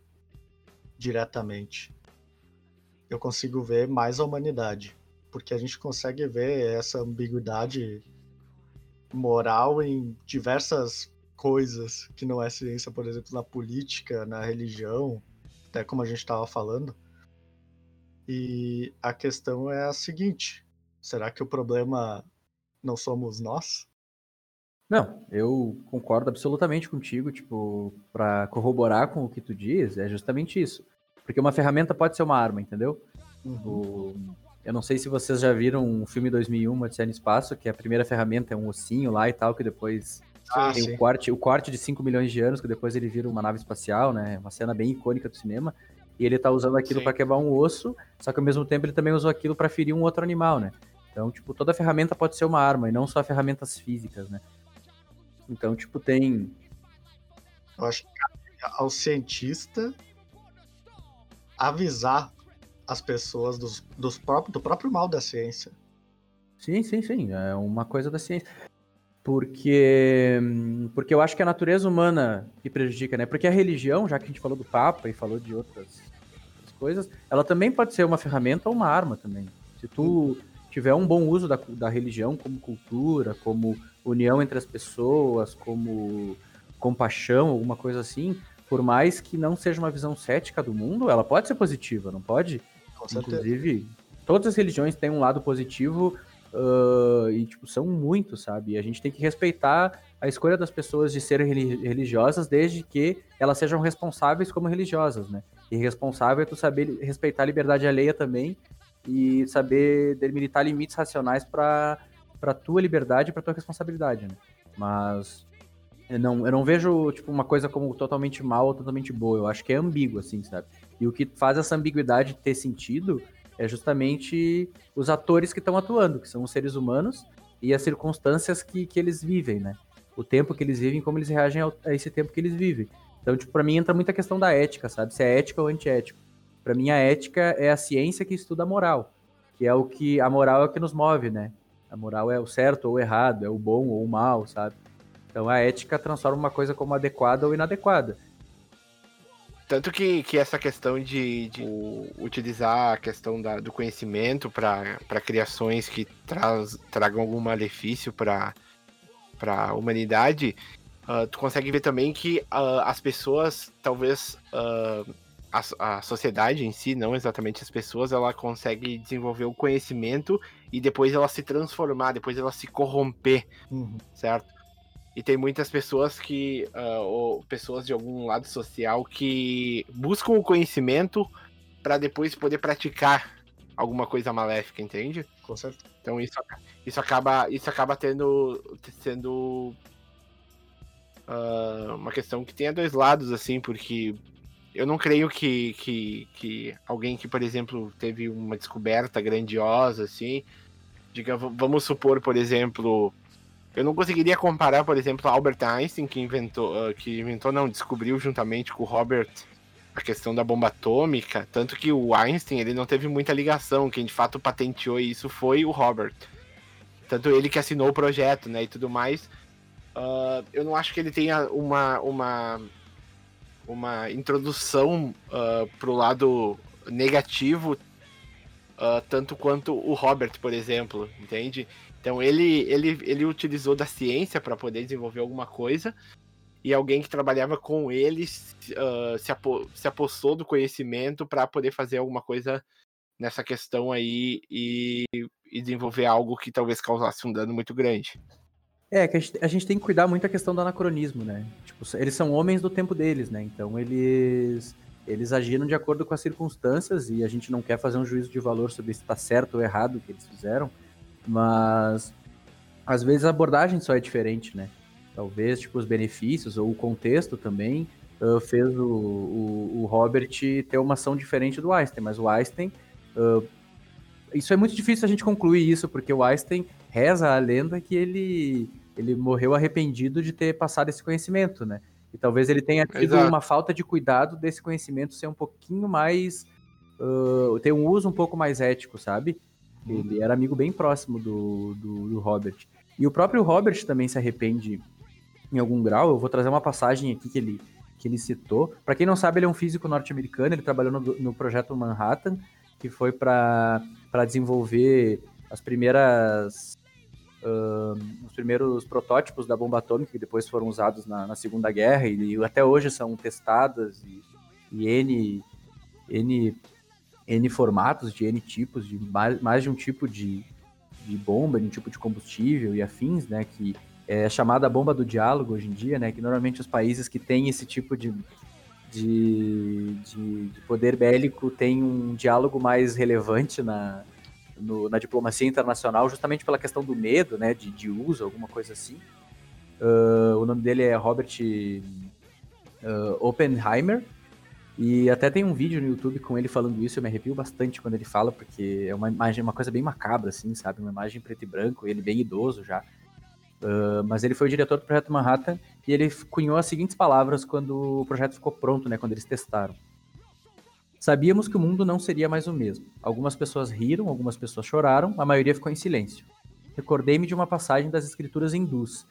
diretamente. Eu consigo ver mais a humanidade, porque a gente consegue ver essa ambiguidade moral em diversas coisas que não é ciência, por exemplo, na política, na religião, até como a gente estava falando. E a questão é a seguinte: será que o problema não somos nós? Não, eu concordo absolutamente contigo, tipo, para corroborar com o que tu diz, é justamente isso. Porque uma ferramenta pode ser uma arma, entendeu? Uhum. O... Eu não sei se vocês já viram o filme 2001, Odisseia no Espaço, que a primeira ferramenta é um ossinho lá e tal, que depois ah, tem sim. o corte, o corte de 5 milhões de anos, que depois ele vira uma nave espacial, né? Uma cena bem icônica do cinema. E ele tá usando aquilo para quebrar um osso, só que ao mesmo tempo ele também usou aquilo para ferir um outro animal, né? Então, tipo, toda ferramenta pode ser uma arma, e não só ferramentas físicas, né? Então, tipo, tem. Eu acho que ao cientista avisar as pessoas dos, dos próprios, do próprio mal da ciência. Sim, sim, sim. É uma coisa da ciência. Porque, porque eu acho que é a natureza humana que prejudica, né? Porque a religião, já que a gente falou do Papa e falou de outras, outras coisas, ela também pode ser uma ferramenta ou uma arma também. Se tu tiver um bom uso da, da religião como cultura, como união entre as pessoas, como compaixão, alguma coisa assim, por mais que não seja uma visão cética do mundo, ela pode ser positiva, não pode? Inclusive, todas as religiões têm um lado positivo uh, e, tipo, são muitos, sabe? E a gente tem que respeitar a escolha das pessoas de serem religiosas desde que elas sejam responsáveis como religiosas, né? E responsável é tu saber respeitar a liberdade alheia também e saber delimitar limites racionais para para tua liberdade e para tua responsabilidade, né? Mas eu não, eu não vejo tipo uma coisa como totalmente mal ou totalmente boa. Eu acho que é ambíguo assim, sabe? E o que faz essa ambiguidade ter sentido é justamente os atores que estão atuando, que são os seres humanos e as circunstâncias que, que eles vivem, né? O tempo que eles vivem, como eles reagem a esse tempo que eles vivem. Então, tipo, para mim entra muita questão da ética, sabe? Se é ética ou antiético. Para mim a ética é a ciência que estuda a moral, que é o que a moral é o que nos move, né? A moral é o certo ou o errado, é o bom ou o mal, sabe? Então a ética transforma uma coisa como adequada ou inadequada. Tanto que, que essa questão de, de utilizar a questão da, do conhecimento para criações que traz, tragam algum malefício para a humanidade, uh, tu consegue ver também que uh, as pessoas, talvez uh, a, a sociedade em si, não exatamente as pessoas, ela consegue desenvolver o conhecimento e depois ela se transformar, depois ela se corromper, uhum. certo? E tem muitas pessoas que, uh, ou pessoas de algum lado social que buscam o conhecimento para depois poder praticar alguma coisa maléfica, entende? Com certeza. Então isso, isso acaba, isso acaba tendo sendo uh, uma questão que tem dois lados, assim, porque eu não creio que, que, que alguém que, por exemplo, teve uma descoberta grandiosa, assim, diga, vamos supor, por exemplo, eu não conseguiria comparar, por exemplo, Albert Einstein, que inventou, uh, que inventou, não, descobriu juntamente com o Robert a questão da bomba atômica, tanto que o Einstein, ele não teve muita ligação, quem de fato patenteou isso foi o Robert. Tanto ele que assinou o projeto, né, e tudo mais. Uh, eu não acho que ele tenha uma, uma uma introdução uh, pro lado negativo, uh, tanto quanto o Robert, por exemplo, entende? Então ele, ele, ele utilizou da ciência para poder desenvolver alguma coisa, e alguém que trabalhava com ele uh, se, apo se apossou do conhecimento para poder fazer alguma coisa nessa questão aí e, e desenvolver algo que talvez causasse um dano muito grande. É, que a gente, a gente, tem que cuidar muito da questão do anacronismo, né? Tipo, eles são homens do tempo deles, né? Então eles eles agiram de acordo com as circunstâncias e a gente não quer fazer um juízo de valor sobre se está certo ou errado o que eles fizeram, mas às vezes a abordagem só é diferente, né? Talvez tipo os benefícios ou o contexto também uh, fez o, o, o, Robert ter uma ação diferente do Einstein, mas o Einstein. Uh, isso é muito difícil a gente concluir isso, porque o Einstein reza a lenda que ele, ele morreu arrependido de ter passado esse conhecimento, né? E talvez ele tenha tido Exato. uma falta de cuidado desse conhecimento ser um pouquinho mais. Uh, ter um uso um pouco mais ético, sabe? Ele era amigo bem próximo do, do, do Robert. E o próprio Robert também se arrepende em algum grau. Eu vou trazer uma passagem aqui que ele, que ele citou. Para quem não sabe, ele é um físico norte-americano. Ele trabalhou no, no projeto Manhattan, que foi para desenvolver as primeiras uh, os primeiros protótipos da bomba atômica que depois foram usados na, na Segunda Guerra e, e, até hoje são testadas e, e N, N, N formatos de N tipos, de mais, mais de um tipo de, de bomba, de um tipo de combustível e afins, né, que é chamada bomba do diálogo hoje em dia, né, que normalmente os países que têm esse tipo de, de, de, de poder bélico têm um diálogo mais relevante na, no, na diplomacia internacional, justamente pela questão do medo, né, de, de uso, alguma coisa assim. Uh, o nome dele é Robert uh, Oppenheimer, e até tem um vídeo no YouTube com ele falando isso, eu me arrepio bastante quando ele fala, porque é uma imagem, uma coisa bem macabra, assim, sabe? Uma imagem preto e branco, ele bem idoso já. Uh, mas ele foi o diretor do projeto Manhattan e ele cunhou as seguintes palavras quando o projeto ficou pronto, né? Quando eles testaram. Sabíamos que o mundo não seria mais o mesmo. Algumas pessoas riram, algumas pessoas choraram, a maioria ficou em silêncio. Recordei-me de uma passagem das escrituras hindus,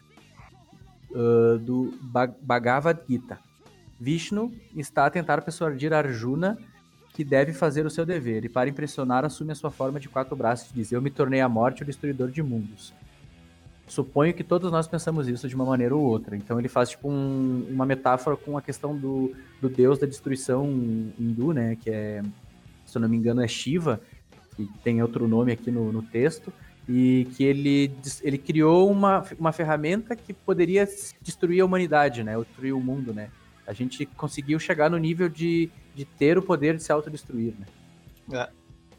uh, do Bhagavad Gita. Vishnu está a tentar persuadir Arjuna que deve fazer o seu dever, e para impressionar assume a sua forma de quatro braços e diz: Eu me tornei a morte o destruidor de mundos. Suponho que todos nós pensamos isso de uma maneira ou outra. Então ele faz tipo um, uma metáfora com a questão do, do deus da destruição hindu, né? Que é, se eu não me engano, é Shiva, que tem outro nome aqui no, no texto, e que ele, ele criou uma, uma ferramenta que poderia destruir a humanidade, né? Destruir o mundo, né? A gente conseguiu chegar no nível de, de ter o poder de se autodestruir, né? É.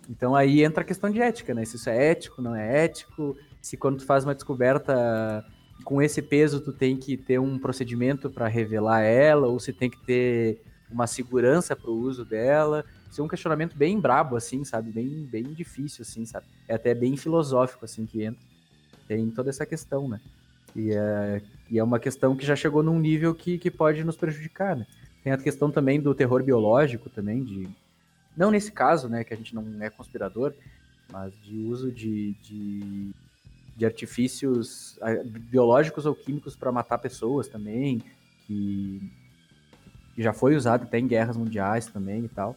Então aí entra a questão de ética, né? Se isso é ético, não é ético, se quando tu faz uma descoberta com esse peso tu tem que ter um procedimento para revelar ela ou se tem que ter uma segurança para o uso dela. Isso é um questionamento bem brabo assim, sabe? Bem bem difícil assim, sabe? É até bem filosófico assim que entra. Tem toda essa questão, né? E é, e é uma questão que já chegou num nível que, que pode nos prejudicar, né? Tem a questão também do terror biológico também, de... Não nesse caso, né, que a gente não é conspirador, mas de uso de, de de artifícios biológicos ou químicos para matar pessoas também, que, que, já foi usado até em guerras mundiais também e tal.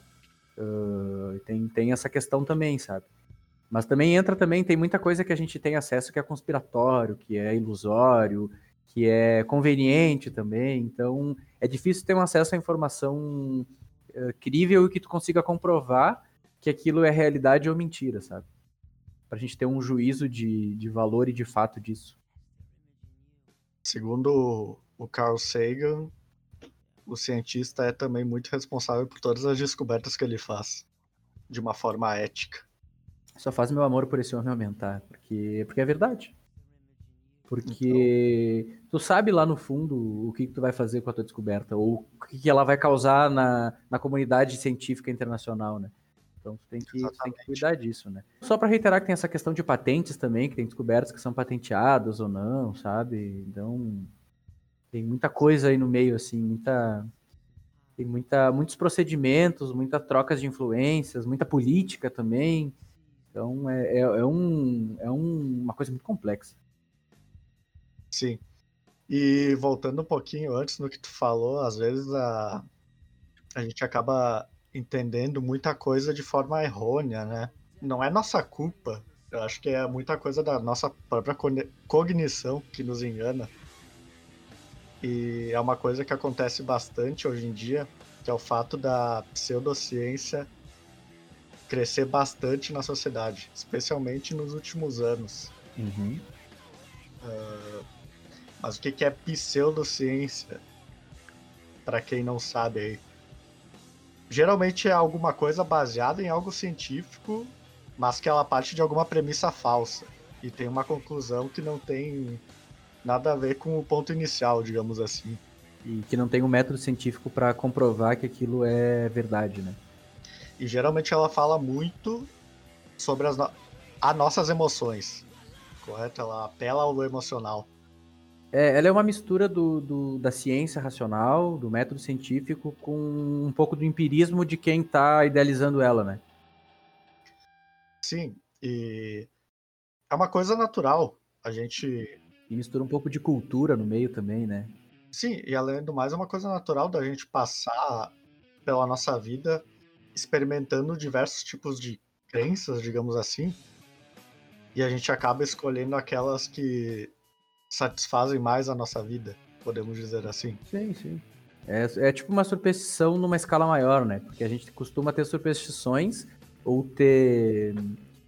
Uh, tem, tem essa questão também, sabe? Mas também entra também, tem muita coisa que a gente tem acesso que é conspiratório, que é ilusório, que é conveniente também. Então, é difícil ter um acesso à informação uh, crível e que tu consiga comprovar que aquilo é realidade ou mentira, sabe? para a gente ter um juízo de, de valor e de fato disso. Segundo o Carl Sagan, o cientista é também muito responsável por todas as descobertas que ele faz, de uma forma ética. Só faz meu amor por esse homem aumentar, porque, porque é verdade. Porque então... tu sabe lá no fundo o que, que, tu vai fazer com a tua descoberta, ou o que, que ela vai causar na, na comunidade científica internacional, né? Então você tem que, tem que cuidar disso, né? Só para reiterar que tem essa questão de patentes também, que tem descobertas que são patenteadas ou não, sabe? Então tem muita coisa aí no meio, assim, muita tem muita, muitos procedimentos, muitas trocas de influências, muita política também. Então é, é, é um, é um, uma coisa muito complexa. Sim. E voltando um pouquinho antes no que tu falou, às vezes a, a gente acaba entendendo muita coisa de forma errônea, né? Não é nossa culpa. Eu acho que é muita coisa da nossa própria cognição que nos engana. E é uma coisa que acontece bastante hoje em dia, que é o fato da pseudociência crescer bastante na sociedade, especialmente nos últimos anos. Uhum. Uh, mas o que é pseudociência? Para quem não sabe aí geralmente é alguma coisa baseada em algo científico, mas que ela parte de alguma premissa falsa e tem uma conclusão que não tem nada a ver com o ponto inicial, digamos assim. E que não tem um método científico para comprovar que aquilo é verdade, né? E geralmente ela fala muito sobre as, no... as nossas emoções, correto? Ela apela ao emocional. É, ela é uma mistura do, do, da ciência racional, do método científico, com um pouco do empirismo de quem está idealizando ela, né? Sim, e é uma coisa natural. A gente. E mistura um pouco de cultura no meio também, né? Sim, e além do mais, é uma coisa natural da gente passar pela nossa vida experimentando diversos tipos de crenças, digamos assim, e a gente acaba escolhendo aquelas que satisfazem mais a nossa vida, podemos dizer assim. Sim, sim. É, é tipo uma superstição numa escala maior, né? Porque a gente costuma ter superstições ou ter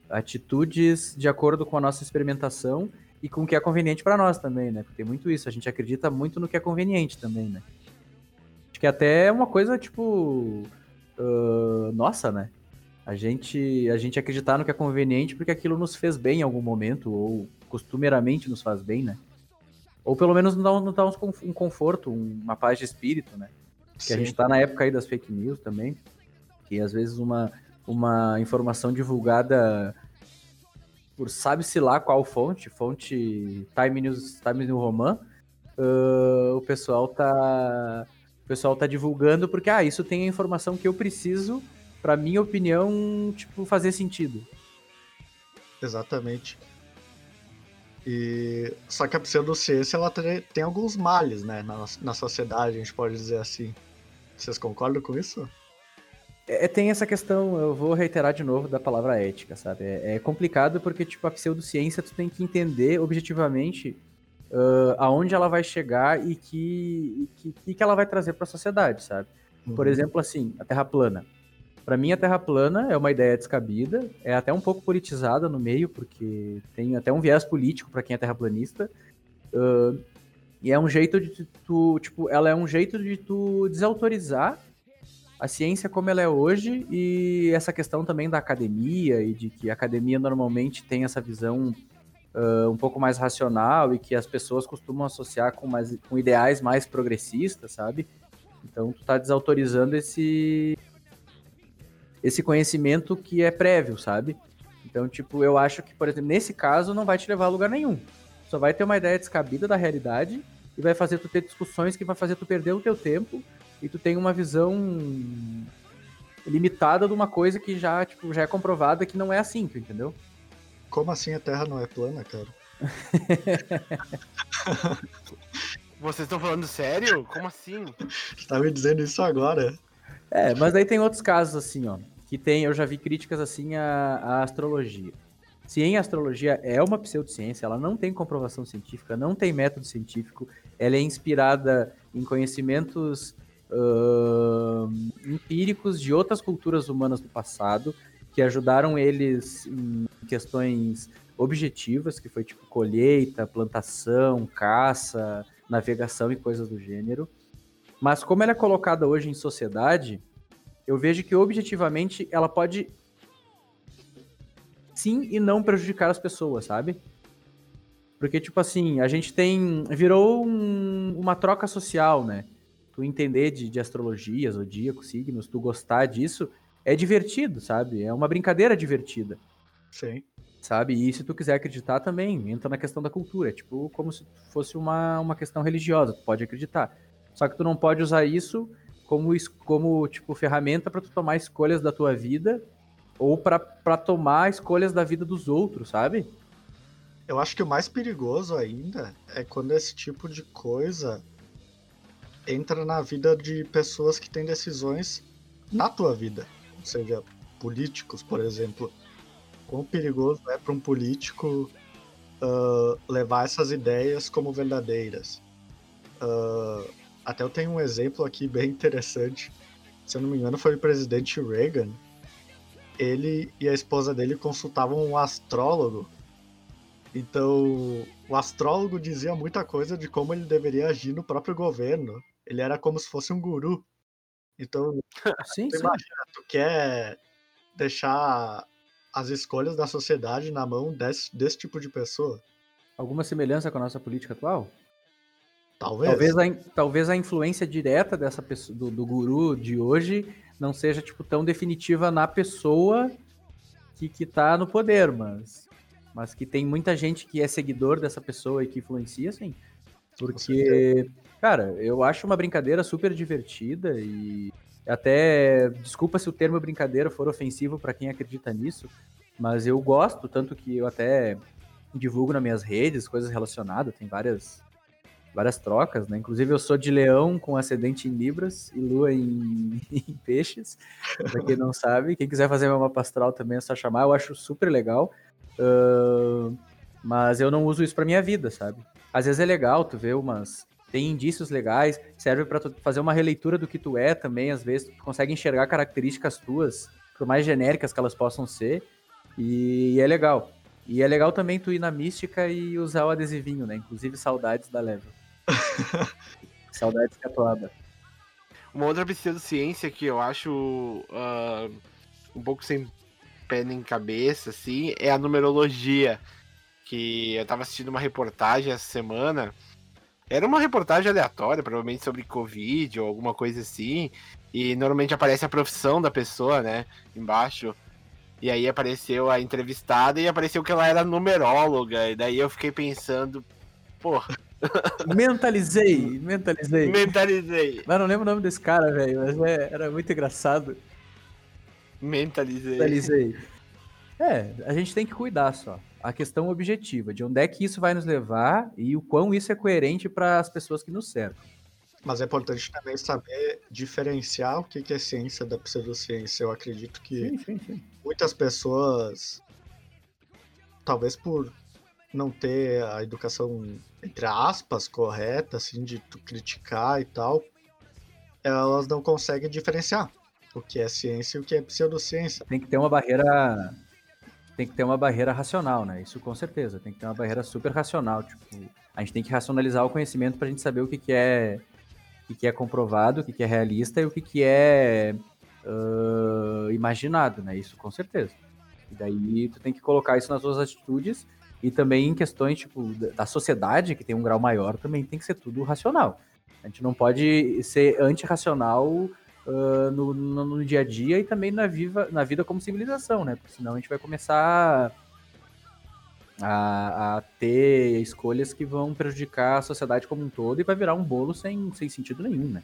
atitudes de acordo com a nossa experimentação e com o que é conveniente para nós também, né? Porque tem muito isso, a gente acredita muito no que é conveniente também, né? Acho que até é uma coisa tipo. Uh, nossa, né? A gente, a gente acreditar no que é conveniente porque aquilo nos fez bem em algum momento, ou costumeiramente nos faz bem, né? Ou pelo menos nos dá, dá um conforto, uma paz de espírito, né? Que a gente tá na época aí das fake news também, que às vezes uma, uma informação divulgada por sabe-se lá qual fonte, fonte Time News, Time New Roman, uh, o pessoal tá o pessoal tá divulgando porque ah, isso tem a informação que eu preciso para minha opinião, tipo, fazer sentido. Exatamente. E só que a pseudociência ela tem alguns males, né, na, na sociedade, a gente pode dizer assim. Vocês concordam com isso? É, tem essa questão, eu vou reiterar de novo da palavra ética, sabe? É, é complicado porque, tipo, a pseudociência tu tem que entender objetivamente uh, aonde ela vai chegar e que, e que, que ela vai trazer para a sociedade, sabe? Uhum. Por exemplo, assim, a Terra plana. Para mim, a Terra plana é uma ideia descabida, é até um pouco politizada no meio, porque tem até um viés político para quem é terraplanista. Uh, e é um jeito de tu, tipo, ela é um jeito de tu desautorizar a ciência como ela é hoje e essa questão também da academia e de que a academia normalmente tem essa visão uh, um pouco mais racional e que as pessoas costumam associar com, mais, com ideais mais progressistas, sabe? Então tu tá desautorizando esse esse conhecimento que é prévio, sabe? Então, tipo, eu acho que, por exemplo, nesse caso não vai te levar a lugar nenhum. Só vai ter uma ideia descabida da realidade e vai fazer tu ter discussões que vai fazer tu perder o teu tempo e tu tem uma visão limitada de uma coisa que já, tipo, já é comprovada que não é assim, entendeu? Como assim a Terra não é plana, cara? <laughs> Vocês estão falando sério? Como assim? Você tá me dizendo isso agora? É, mas aí tem outros casos assim, ó, que tem, eu já vi críticas assim à, à astrologia. Se em astrologia é uma pseudociência, ela não tem comprovação científica, não tem método científico, ela é inspirada em conhecimentos uh, empíricos de outras culturas humanas do passado que ajudaram eles em questões objetivas, que foi tipo colheita, plantação, caça, navegação e coisas do gênero. Mas como ela é colocada hoje em sociedade, eu vejo que objetivamente ela pode sim e não prejudicar as pessoas, sabe? Porque, tipo assim, a gente tem. Virou um, uma troca social, né? tu entender de, de astrologia, zodíaco, signos, tu gostar disso, é divertido, sabe? É uma brincadeira divertida. Sim. Sabe? E se tu quiser acreditar também, entra na questão da cultura. É tipo como se fosse uma, uma questão religiosa, tu pode acreditar. Só que tu não pode usar isso como, como tipo, ferramenta para tu tomar escolhas da tua vida ou para tomar escolhas da vida dos outros, sabe? Eu acho que o mais perigoso ainda é quando esse tipo de coisa entra na vida de pessoas que têm decisões na tua vida, seja, políticos, por exemplo. Quão perigoso é para um político uh, levar essas ideias como verdadeiras? Uh, até eu tenho um exemplo aqui bem interessante. Se eu não me engano, foi o presidente Reagan. Ele e a esposa dele consultavam um astrólogo. Então, o astrólogo dizia muita coisa de como ele deveria agir no próprio governo ele era como se fosse um guru. Então, sim, tu sim. imagina, tu quer deixar as escolhas da sociedade na mão desse, desse tipo de pessoa? Alguma semelhança com a nossa política atual? Talvez. Talvez a, talvez a influência direta dessa pessoa, do, do guru de hoje não seja tipo tão definitiva na pessoa que, que tá no poder, mas mas que tem muita gente que é seguidor dessa pessoa e que influencia, sim. Porque, cara, eu acho uma brincadeira super divertida e até desculpa se o termo brincadeira for ofensivo para quem acredita nisso, mas eu gosto tanto que eu até divulgo nas minhas redes coisas relacionadas, tem várias várias trocas, né? Inclusive eu sou de leão com ascendente em libras e lua em, <laughs> em peixes, pra quem não sabe. Quem quiser fazer meu mapa astral também é só chamar, eu acho super legal. Ahn, mas eu não uso isso pra minha vida, sabe? Às vezes é legal tu ver umas... Tem indícios legais, serve pra tu fazer uma releitura do que tu é também, às vezes tu consegue enxergar características tuas, por mais genéricas que elas possam ser, e é legal. E é legal também tu ir na mística e usar o adesivinho, né? Inclusive saudades da Level. <laughs> saudades catuaba. Uma outra pseudociência que eu acho ah, um pouco sem pé nem cabeça, assim, é a numerologia. Que eu tava assistindo uma reportagem essa semana. Era uma reportagem aleatória, provavelmente sobre Covid ou alguma coisa assim. E normalmente aparece a profissão da pessoa, né? Embaixo. E aí apareceu a entrevistada e apareceu que ela era numeróloga. E daí eu fiquei pensando, porra, <laughs> Mentalizei, mentalizei. mentalizei. Mas não lembro o nome desse cara, velho, mas é- era muito engraçado. Mentalizei. Mentalizei. É, a gente tem que cuidar só. A questão objetiva, de onde é que isso vai nos levar e o quão isso é coerente para as pessoas que nos cercam. Mas é importante também saber diferenciar o que é ciência da pseudociência. Eu acredito que Sim, sim, sim. muitas pessoas, talvez por não ter a educação, entre aspas, correta, assim, de tu criticar e tal, elas não conseguem diferenciar o que é ciência e o que é pseudociência. Tem que ter uma barreira. Tem que ter uma barreira racional, né? Isso com certeza. Tem que ter uma barreira super racional. Tipo, a gente tem que racionalizar o conhecimento pra gente saber o que, que é. O que, que é comprovado, o que, que é realista e o que, que é ah, imaginado, né? Isso com certeza. E daí tu tem que colocar isso nas tuas atitudes e também em questões, tipo, da da sociedade, que tem um grau maior, também tem que ser tudo racional. A gente não pode ser antirracional ah, no, no, no dia a dia e também na, viva, na vida como civilização, né? Porque senão a gente vai começar a, a ter escolhas que vão prejudicar a sociedade como um todo e vai virar um bolo sem, sem sentido nenhum, né?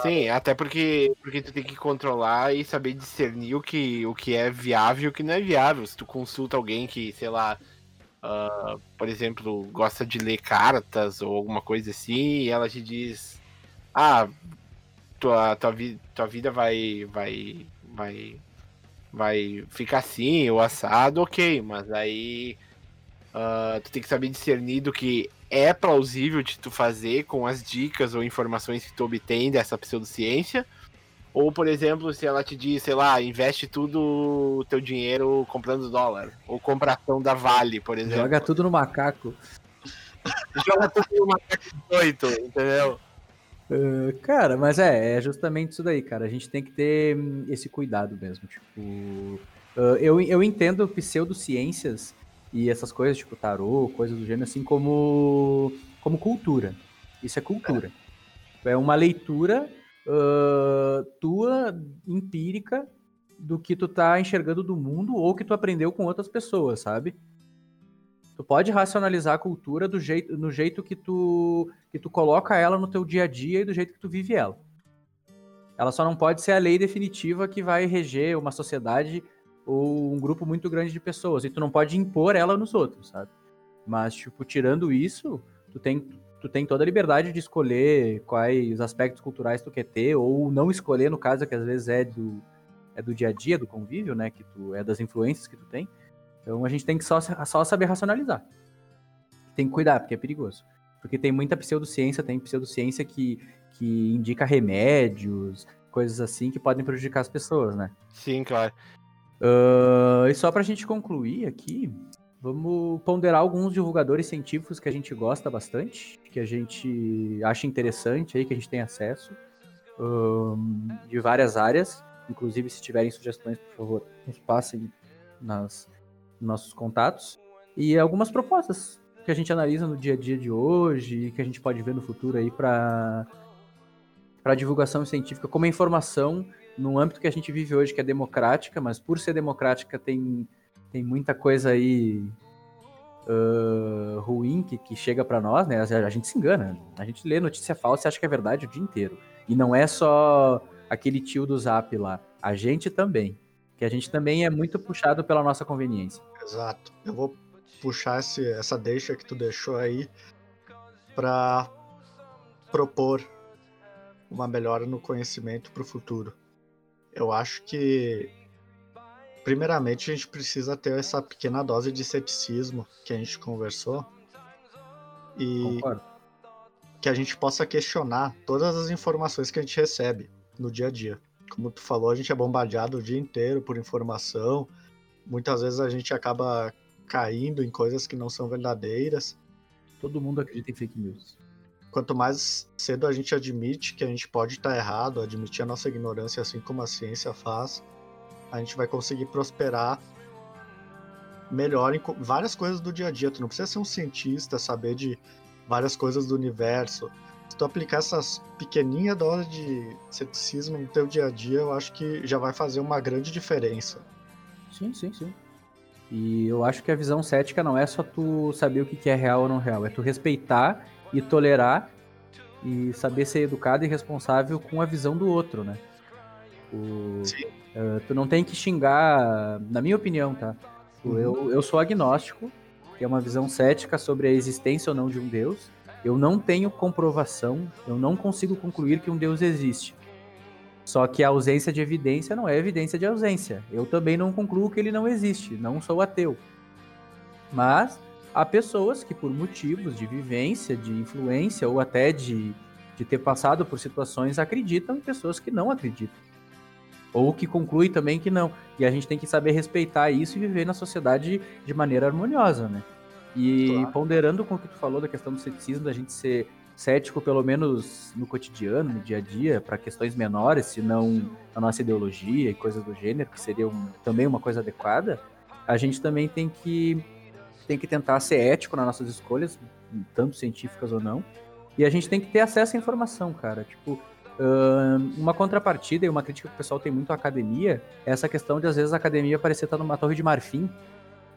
Sim, até porque, porque tu tem que controlar e saber discernir o que, o que é viável e o que não é viável. Se tu consulta alguém que, sei lá, ah, por exemplo, gosta de ler cartas ou alguma coisa assim, e ela te diz, ah, tua, tua, vi, tua vida vai, vai, vai, vai ficar assim, ou assado, ok, mas aí ah, tu tem que saber discernir do que é plausível de tu fazer com as dicas ou informações que tu obtém dessa pseudociência. Ou, por exemplo, se ela te diz, sei lá, investe tudo o teu dinheiro comprando dólar. Ou compra ação da Vale, por exemplo. Joga tudo no macaco. <laughs> Joga tudo no macaco doido, entendeu? Ah, cara, mas é, é justamente isso daí, cara. A gente tem que ter hum, esse cuidado mesmo. Tipo, ah, eu, eu entendo pseudociências e essas coisas, tipo tarô, coisas do gênero, assim, como, como cultura. Isso é cultura. É uma leitura ah, tua, empírica, do que tu tá enxergando do mundo ou que tu aprendeu com outras pessoas, sabe? Tu pode racionalizar a cultura do jeito, no jeito que tu, que tu coloca ela no teu dia a dia e do jeito que tu vive ela. Ela só não pode ser a lei definitiva que vai reger uma sociedade ou um grupo muito grande de pessoas. E tu não pode impor ela nos outros, sabe? Mas, tipo, tirando isso, tu tem, tu tem toda a liberdade de escolher quais aspectos culturais tu quer ter, ou não escolher, no caso, que às vezes é do, é do dia a dia, do convívio, né? Que tu é das influências que tu tem. Então a gente tem que só, só saber racionalizar. Tem que cuidar, porque é perigoso. Porque tem muita pseudociência, tem pseudociência que, que indica remédios, coisas assim que podem prejudicar as pessoas, né? Sim, claro. Ah, e só pra gente concluir aqui, vamos ponderar alguns divulgadores científicos que a gente gosta bastante, que a gente acha interessante aí, que a gente tem acesso, ahn, de várias áreas. Inclusive, se tiverem sugestões, por favor, nos passem nas nossos contatos. E algumas propostas que a gente analisa no dia a dia de hoje e que a gente pode ver no futuro aí para para divulgação científica como informação num âmbito que a gente vive hoje que é democrática, mas por ser democrática tem tem muita coisa aí uh, ruim que, que chega para nós, né? A, a, gente se engana. A gente lê notícia falsa e acha que é verdade o dia inteiro. E não é só aquele tio do zap lá. A gente também. Que a gente também é muito puxado pela nossa conveniência. Exato. Eu vou puxar esse, essa deixa que tu deixou aí para propor uma melhora no conhecimento para o futuro. Eu acho que primeiramente a gente precisa ter essa pequena dose de ceticismo que a gente conversou e Concordo. que a gente possa questionar todas as informações que a gente recebe no dia a dia. Como tu falou, a gente é bombardeado o dia inteiro por informação. Muitas vezes a gente acaba caindo em coisas que não são verdadeiras. Todo mundo acredita em fake news. Quanto mais cedo a gente admite que a gente pode estar errado, admitir a nossa ignorância, assim como a ciência faz, a gente vai conseguir prosperar melhor em várias coisas do dia a dia. Tu não precisa ser um cientista, saber de várias coisas do universo. Se tu aplicar essas pequenininhas doses de ceticismo no teu dia a dia, eu acho que já vai fazer uma grande diferença. Sim, sim, sim. E eu acho que a visão cética não é só tu saber o que é real ou não real, é tu respeitar e tolerar e saber ser educado e responsável com a visão do outro, né? O... Sim. Uh, tu não tem que xingar, na minha opinião, tá? Uhum. Eu, eu sou agnóstico, que é uma visão cética sobre a existência ou não de um Deus. Eu não tenho comprovação, eu não consigo concluir que um Deus existe. Só que a ausência de evidência não é evidência de ausência. Eu também não concluo que ele não existe, não sou ateu. Mas há pessoas que, por motivos de vivência, de influência ou até de, de ter passado por situações, acreditam em pessoas que não acreditam. Ou que conclui também que não. E a gente tem que saber respeitar isso e viver na sociedade de maneira harmoniosa, né? E claro. ponderando com o que tu falou da questão do ceticismo, da gente ser cético, pelo menos no cotidiano, no dia a dia, para questões menores, se não a nossa ideologia e coisas do gênero, que seria um, também uma coisa adequada, a gente também tem que, tem que tentar ser ético nas nossas escolhas, tanto científicas ou não, e a gente tem que ter acesso à informação, cara. Tipo, uma contrapartida e uma crítica que o pessoal tem muito à academia é essa questão de às vezes a academia parecer estar numa torre de marfim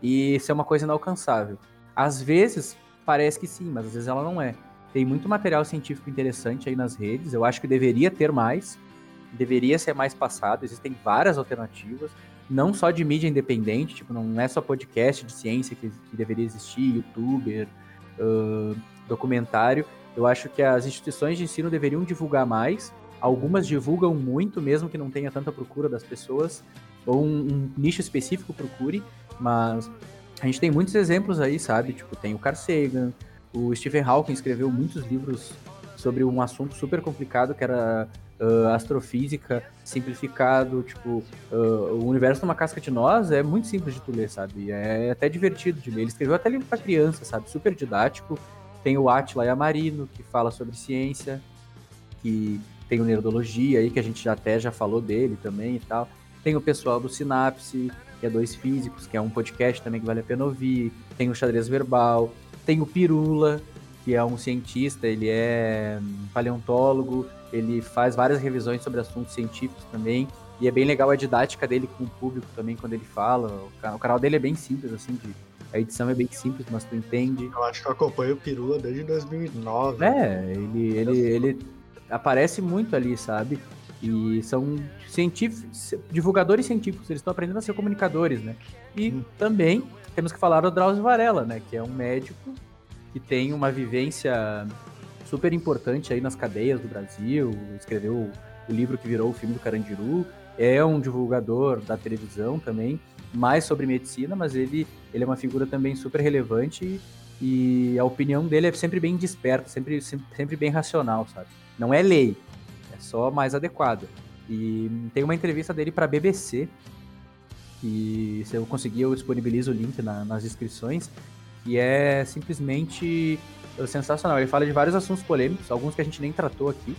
e ser uma coisa inalcançável. Às vezes parece que sim, mas às vezes ela não é. Tem muito material científico interessante aí nas redes. Eu acho que deveria ter mais, deveria ser mais passado. Existem várias alternativas, não só de mídia independente, tipo, não é só podcast de ciência que, que deveria existir, youtuber, uh, documentário. Eu acho que as instituições de ensino deveriam divulgar mais. Algumas divulgam muito, mesmo que não tenha tanta procura das pessoas, ou um, um nicho específico procure, mas a gente tem muitos exemplos aí, sabe? Tipo, tem o Carl Sagan, o Stephen Hawking escreveu muitos livros sobre um assunto super complicado que era uh, astrofísica simplificado, tipo, uh, o universo numa casca de nós é muito simples de tu ler, sabe? É até divertido de ler. Ele escreveu até livro para criança, sabe? Super didático. Tem o Atila Yamarino, que fala sobre ciência, que tem o Nerdologia aí, que a gente até já falou dele também e tal. Tem o pessoal do Sinapse, que é Dois Físicos, que é um podcast também que vale a pena ouvir. Tem o Xadrez Verbal. Tem o Pirula, que é um cientista, ele é paleontólogo, ele faz várias revisões sobre assuntos científicos também. E é bem legal a didática dele com o público também quando ele fala. O canal dele é bem simples, assim, de, a edição é bem simples, mas tu entende. Eu acho que eu acompanho o Pirula desde 2009. É, ele, ele, ele aparece muito ali, sabe? E são científicos, divulgadores científicos, eles estão aprendendo a ser comunicadores, né? E hum. também temos que falar do Drauzio Varela, né? Que é um médico que tem uma vivência super importante aí nas cadeias do Brasil, escreveu o livro que virou o filme do Carandiru, é um divulgador da televisão também, mais sobre medicina, mas ele, ele é uma figura também super relevante e a opinião dele é sempre bem desperta, sempre, sempre, bem racional, sabe? Não é lei, é só mais adequada. E tem uma entrevista dele para a BBC que se eu conseguir eu disponibilizo o link na, nas inscrições, que é simplesmente sensacional. Ele fala de vários assuntos polêmicos, alguns que a gente nem tratou aqui,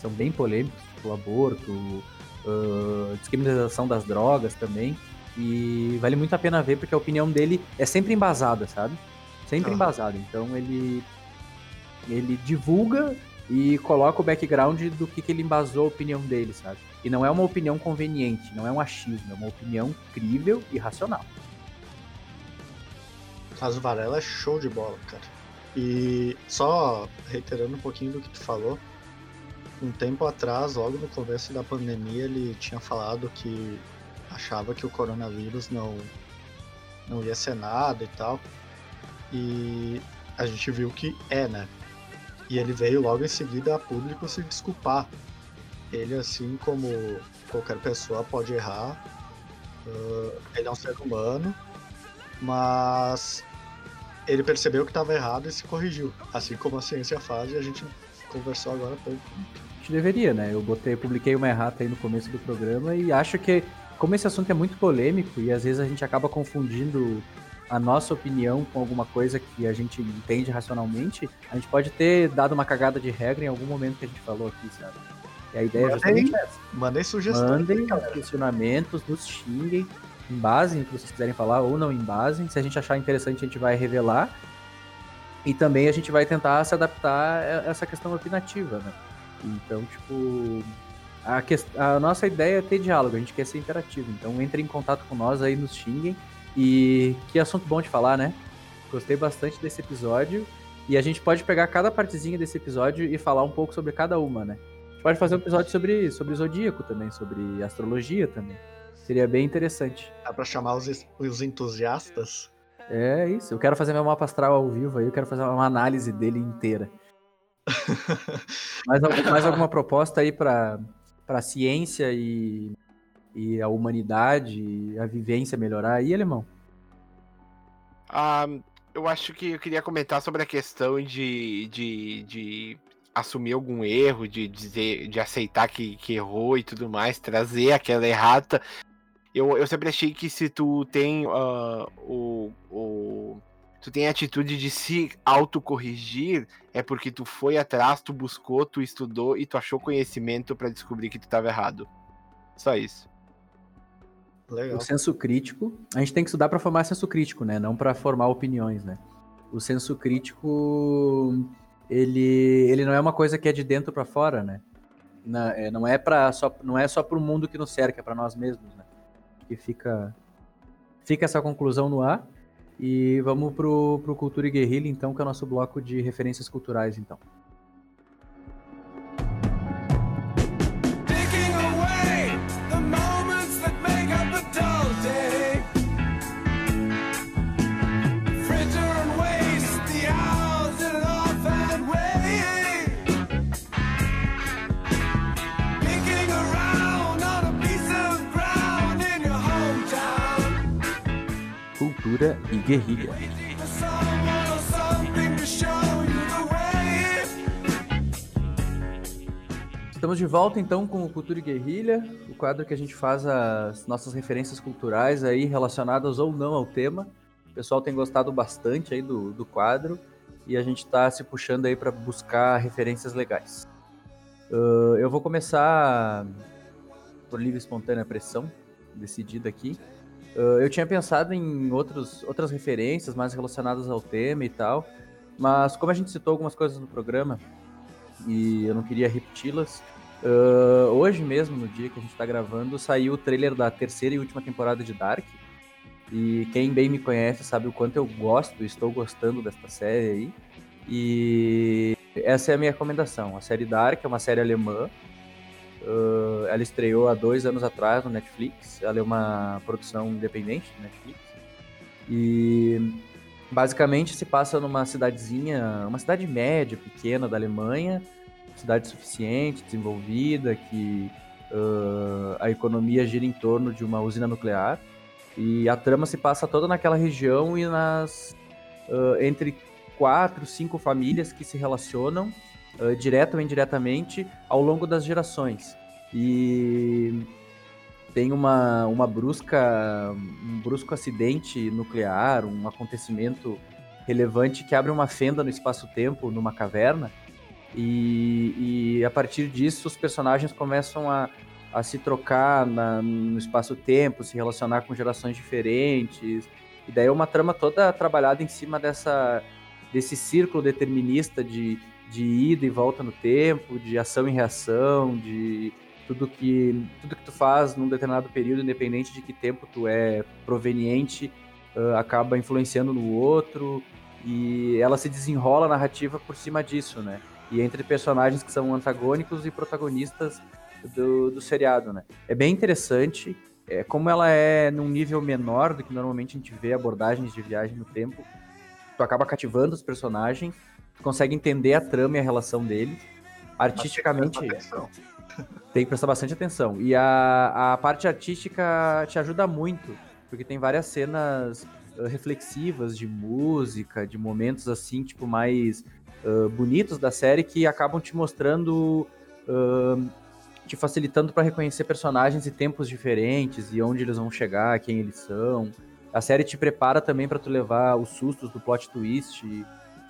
são bem polêmicos, tipo o aborto, uh, descriminalização das drogas também, e vale muito a pena ver porque a opinião dele é sempre embasada, sabe? Sempre embasado. Então ele ele divulga e coloca o background do que, que ele embasou a opinião dele, sabe? E não é uma opinião conveniente, não é um achismo, é uma opinião crível e racional. Caso Varela é show de bola, cara. E só reiterando um pouquinho do que tu falou, um tempo atrás, logo no começo da pandemia, ele tinha falado que achava que o coronavírus não, não ia ser nada e tal. E a gente viu que é, né? E ele veio logo em seguida a público se desculpar. Ele, assim como qualquer pessoa, pode errar. ah, ele é um ser humano. Mas ele percebeu que estava errado e se corrigiu. Assim como a ciência faz e a gente conversou agora há pouco. A gente deveria, né? Eu botei, publiquei uma errata aí no começo do programa e acho que, como esse assunto é muito polêmico e às vezes a gente acaba confundindo a nossa opinião com alguma coisa que a gente entende racionalmente, a gente pode ter dado uma cagada de regra em algum momento que a gente falou aqui, sabe? E a ideia é Mandem justamente essa. Mandem sugestões. Mandem galera. questionamentos, nos xinguem, embasem o que vocês quiserem falar ou não embasem. Se a gente achar interessante, a gente vai revelar. E também a gente vai tentar se adaptar a essa questão opinativa, né? Então, tipo, a, ques- a nossa ideia é ter diálogo, a gente quer ser interativo. Então, entre em contato com nós aí, nos xinguem. E que assunto bom de falar, né? Gostei bastante desse episódio. E a gente pode pegar cada partezinha desse episódio e falar um pouco sobre cada uma, né? Pode fazer um episódio sobre, sobre zodíaco também, sobre astrologia também. Seria bem interessante. Dá pra chamar os, os entusiastas. É isso. Eu quero fazer meu mapa astral ao vivo aí, eu quero fazer uma análise dele inteira. <laughs> mais, mais alguma proposta aí para a ciência e, e a humanidade, e a vivência melhorar aí, alemão? Ah, eu acho que eu queria comentar sobre a questão de, de, de assumir algum erro, de dizer, de aceitar que, que errou e tudo mais, trazer aquela errata. Eu, eu sempre achei que se tu tem ah, o, o. Tu tem a atitude de se autocorrigir, é porque tu foi atrás, tu buscou, tu estudou e tu achou conhecimento pra descobrir que tu tava errado. Só isso. Legal. O senso crítico, a gente tem que estudar para formar senso crítico, né? Não para formar opiniões, né? O senso crítico, ele, ele não é uma coisa que é de dentro para fora, né? Na- é, Não é para só não é só para o mundo que nos cerca, é para nós mesmos, né? Que fica fica essa conclusão no ar. E vamos pro, pro Cultura e Guerrilha, então, que é o nosso bloco de referências culturais, então. E Guerrilha. Estamos de volta então com o Cultura e Guerrilha, o quadro que a gente faz as nossas referências culturais aí relacionadas ou não ao tema. O pessoal tem gostado bastante aí do, do quadro e a gente está se puxando aí para buscar referências legais. Ah, eu vou começar por livre e espontânea pressão, decidida aqui. Ah, eu tinha pensado em outros, outras referências mais relacionadas ao tema e tal, mas como a gente citou algumas coisas no programa, e eu não queria repeti-las. Ah, hoje mesmo, no dia que a gente tá gravando, saiu o trailer da terceira e última temporada de Dark. E quem bem me conhece sabe o quanto eu gosto, estou gostando desta série aí. E essa é a minha recomendação. A série Dark é uma série alemã. Ah, ela estreou há dois anos atrás no Netflix. Ela é uma produção independente do Netflix. E basicamente se passa numa cidadezinha, uma cidade média, pequena da Alemanha, cidade suficiente, desenvolvida, que ah, a economia gira em torno de uma usina nuclear. E a trama se passa toda naquela região e nas ah, entre quatro, cinco famílias que se relacionam ah, direto ou indiretamente ao longo das gerações. E tem uma, uma brusca, um brusco acidente nuclear, um acontecimento relevante que abre uma fenda no espaço-tempo, numa caverna, e, e a partir disso os personagens começam a, a se trocar na- no espaço-tempo, se relacionar com gerações diferentes, E daí é uma trama toda trabalhada em cima dessa, desse círculo determinista de, de ida e volta no tempo, de ação e reação, de tudo que, tudo que tu faz num determinado período, independente de que tempo tu é proveniente, uh, acaba influenciando no outro. E ela se desenrola a narrativa por cima disso, né? E entre personagens que são antagônicos e protagonistas do, do seriado, né? É bem interessante. É, como ela é num nível menor do que normalmente a gente vê abordagens de viagem no tempo, tu acaba cativando os personagens, consegue entender a trama e a relação deles. Artisticamente, tem que prestar bastante atenção. E a, a parte artística te ajuda muito, porque tem várias cenas uh, reflexivas de música, de momentos assim, tipo, mais uh, bonitos da série que acabam te mostrando. Uh, te facilitando para reconhecer personagens e tempos diferentes e onde eles vão chegar, quem eles são. A série te prepara também para tu levar os sustos do plot twist,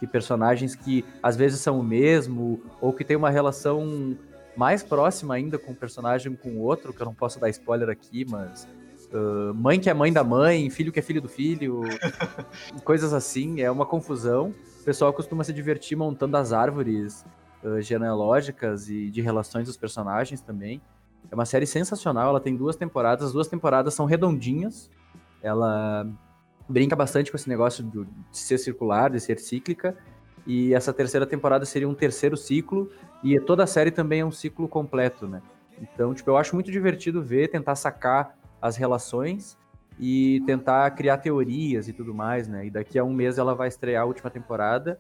que personagens que às vezes são o mesmo ou que tem uma relação mais próxima ainda com um personagem com o outro, que eu não posso dar spoiler aqui, mas uh, mãe que é mãe da mãe, filho que é filho do filho, <laughs> coisas assim, é uma confusão. O pessoal costuma se divertir montando as árvores uh, genealógicas e de relações dos personagens também. É uma série sensacional, ela tem duas temporadas, as duas temporadas são redondinhas. Ela brinca bastante com esse negócio de ser circular, de ser cíclica. E essa terceira temporada seria um terceiro ciclo, e toda a série também é um ciclo completo, né? Então, tipo, eu acho muito divertido ver, tentar sacar as relações e tentar criar teorias e tudo mais, né? E daqui a um mês ela vai estrear a última temporada.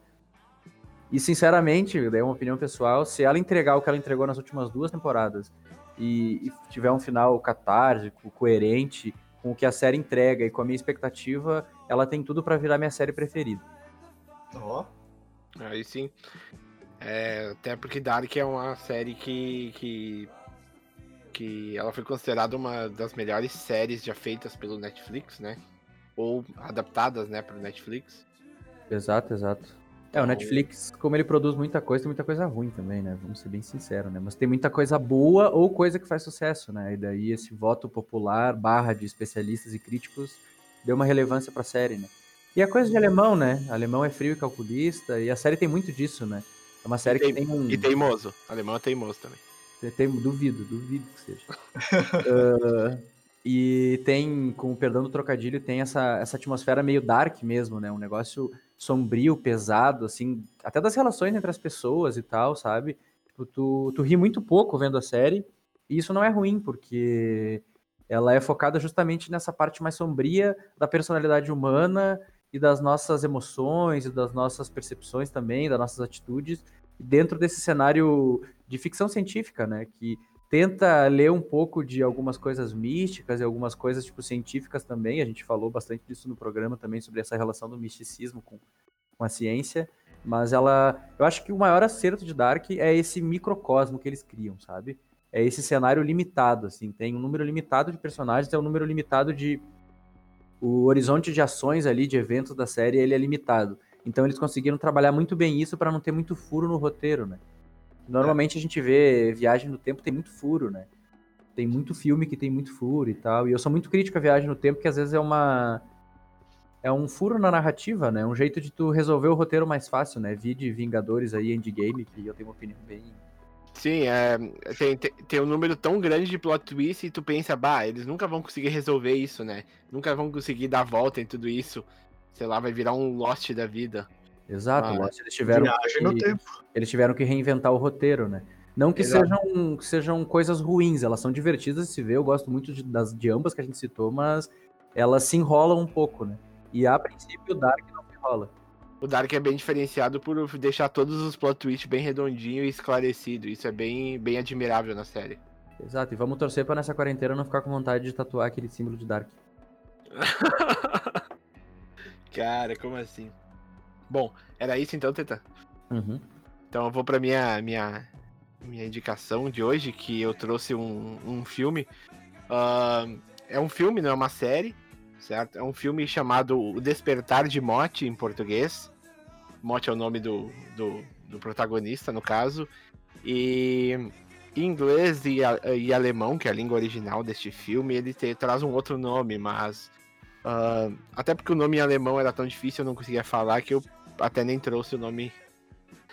E, sinceramente, daí é uma opinião pessoal, se ela entregar o que ela entregou nas últimas duas temporadas e, e tiver um final catártico, coerente com o que a série entrega e com a minha expectativa, ela tem tudo para virar minha série preferida. Ó, Aí sim. É, até porque Dark é uma série que, que. que ela foi considerada uma das melhores séries já feitas pelo Netflix, né? Ou adaptadas, né, pro Netflix. Exato, exato. É, o Netflix, como ele produz muita coisa, tem muita coisa ruim também, né? Vamos ser bem sinceros, né? Mas tem muita coisa boa ou coisa que faz sucesso, né? E daí esse voto popular, barra de especialistas e críticos, deu uma relevância pra série, né? E a coisa de alemão, né? Alemão é frio e calculista, e a série tem muito disso, né? É uma série que tem- tem um. E teimoso. Alemão é teimoso também. Tem- tem- duvido, duvido que seja. Ah, <laughs> e tem, com o perdão do trocadilho, tem essa, essa atmosfera meio dark mesmo, né? Um negócio sombrio, pesado, assim, até das relações entre as pessoas e tal, sabe? Tipo, tu, tu ri muito pouco vendo a série, e isso não é ruim, porque ela é focada justamente nessa parte mais sombria da personalidade humana e das nossas emoções e das nossas percepções também, das nossas atitudes, dentro desse cenário de ficção científica, né? Que tenta ler um pouco de algumas coisas místicas e algumas coisas tipo científicas também. A gente falou bastante disso no programa também sobre essa relação do misticismo com, com a ciência. Mas ela, eu acho que o maior acerto de Dark é esse microcosmo que eles criam, sabe? É esse cenário limitado, assim, tem um número limitado de personagens, tem um número limitado de o horizonte de ações ali, de eventos da série, ele é limitado. Então eles conseguiram trabalhar muito bem isso para não ter muito furo no roteiro, né? Normalmente a gente vê viagem no tempo tem muito furo, né? Tem muito filme que tem muito furo e tal. E eu sou muito crítico à viagem no tempo, que às vezes é uma é um furo na narrativa, né? Um jeito de tu resolver o roteiro mais fácil, né? Vi de Vingadores aí, Endgame, que eu tenho uma opinião bem Sim, é, tem, tem, um número tão grande de plot twist e tu pensa, bah, eles nunca vão conseguir resolver isso, né? Nunca vão conseguir dar volta em tudo isso. Sei lá, vai virar um Lost da vida. Exato, Ah, Lost, eles tiveram viagem no que- tempo. eles tiveram que reinventar o roteiro, né? Não que Exato. sejam, que sejam coisas ruins, elas são divertidas de se ver, eu gosto muito de, das, de ambas que a gente citou, mas elas se enrolam um pouco, né? E a princípio o Dark não se enrola. O Dark é bem diferenciado por deixar todos os plot twists bem redondinho e esclarecido. Isso é bem, bem admirável na série. Exato, e vamos torcer pra nessa quarentena não ficar com vontade de tatuar aquele símbolo de Dark. <laughs> Cara, como assim? Bom, era isso então, Teta? Uhum. Então eu vou pra minha, minha, minha indicação de hoje, que eu trouxe um, um filme. Ahn, é um filme, não é uma série, certo? É um filme chamado O Despertar de Mote, em português. Mote é o nome do, do, do protagonista, no caso. E em inglês e, e alemão, que é a língua original deste filme, ele te- traz um outro nome, mas Ah, até porque o nome em alemão era tão difícil, eu não conseguia falar que eu até nem trouxe o nome.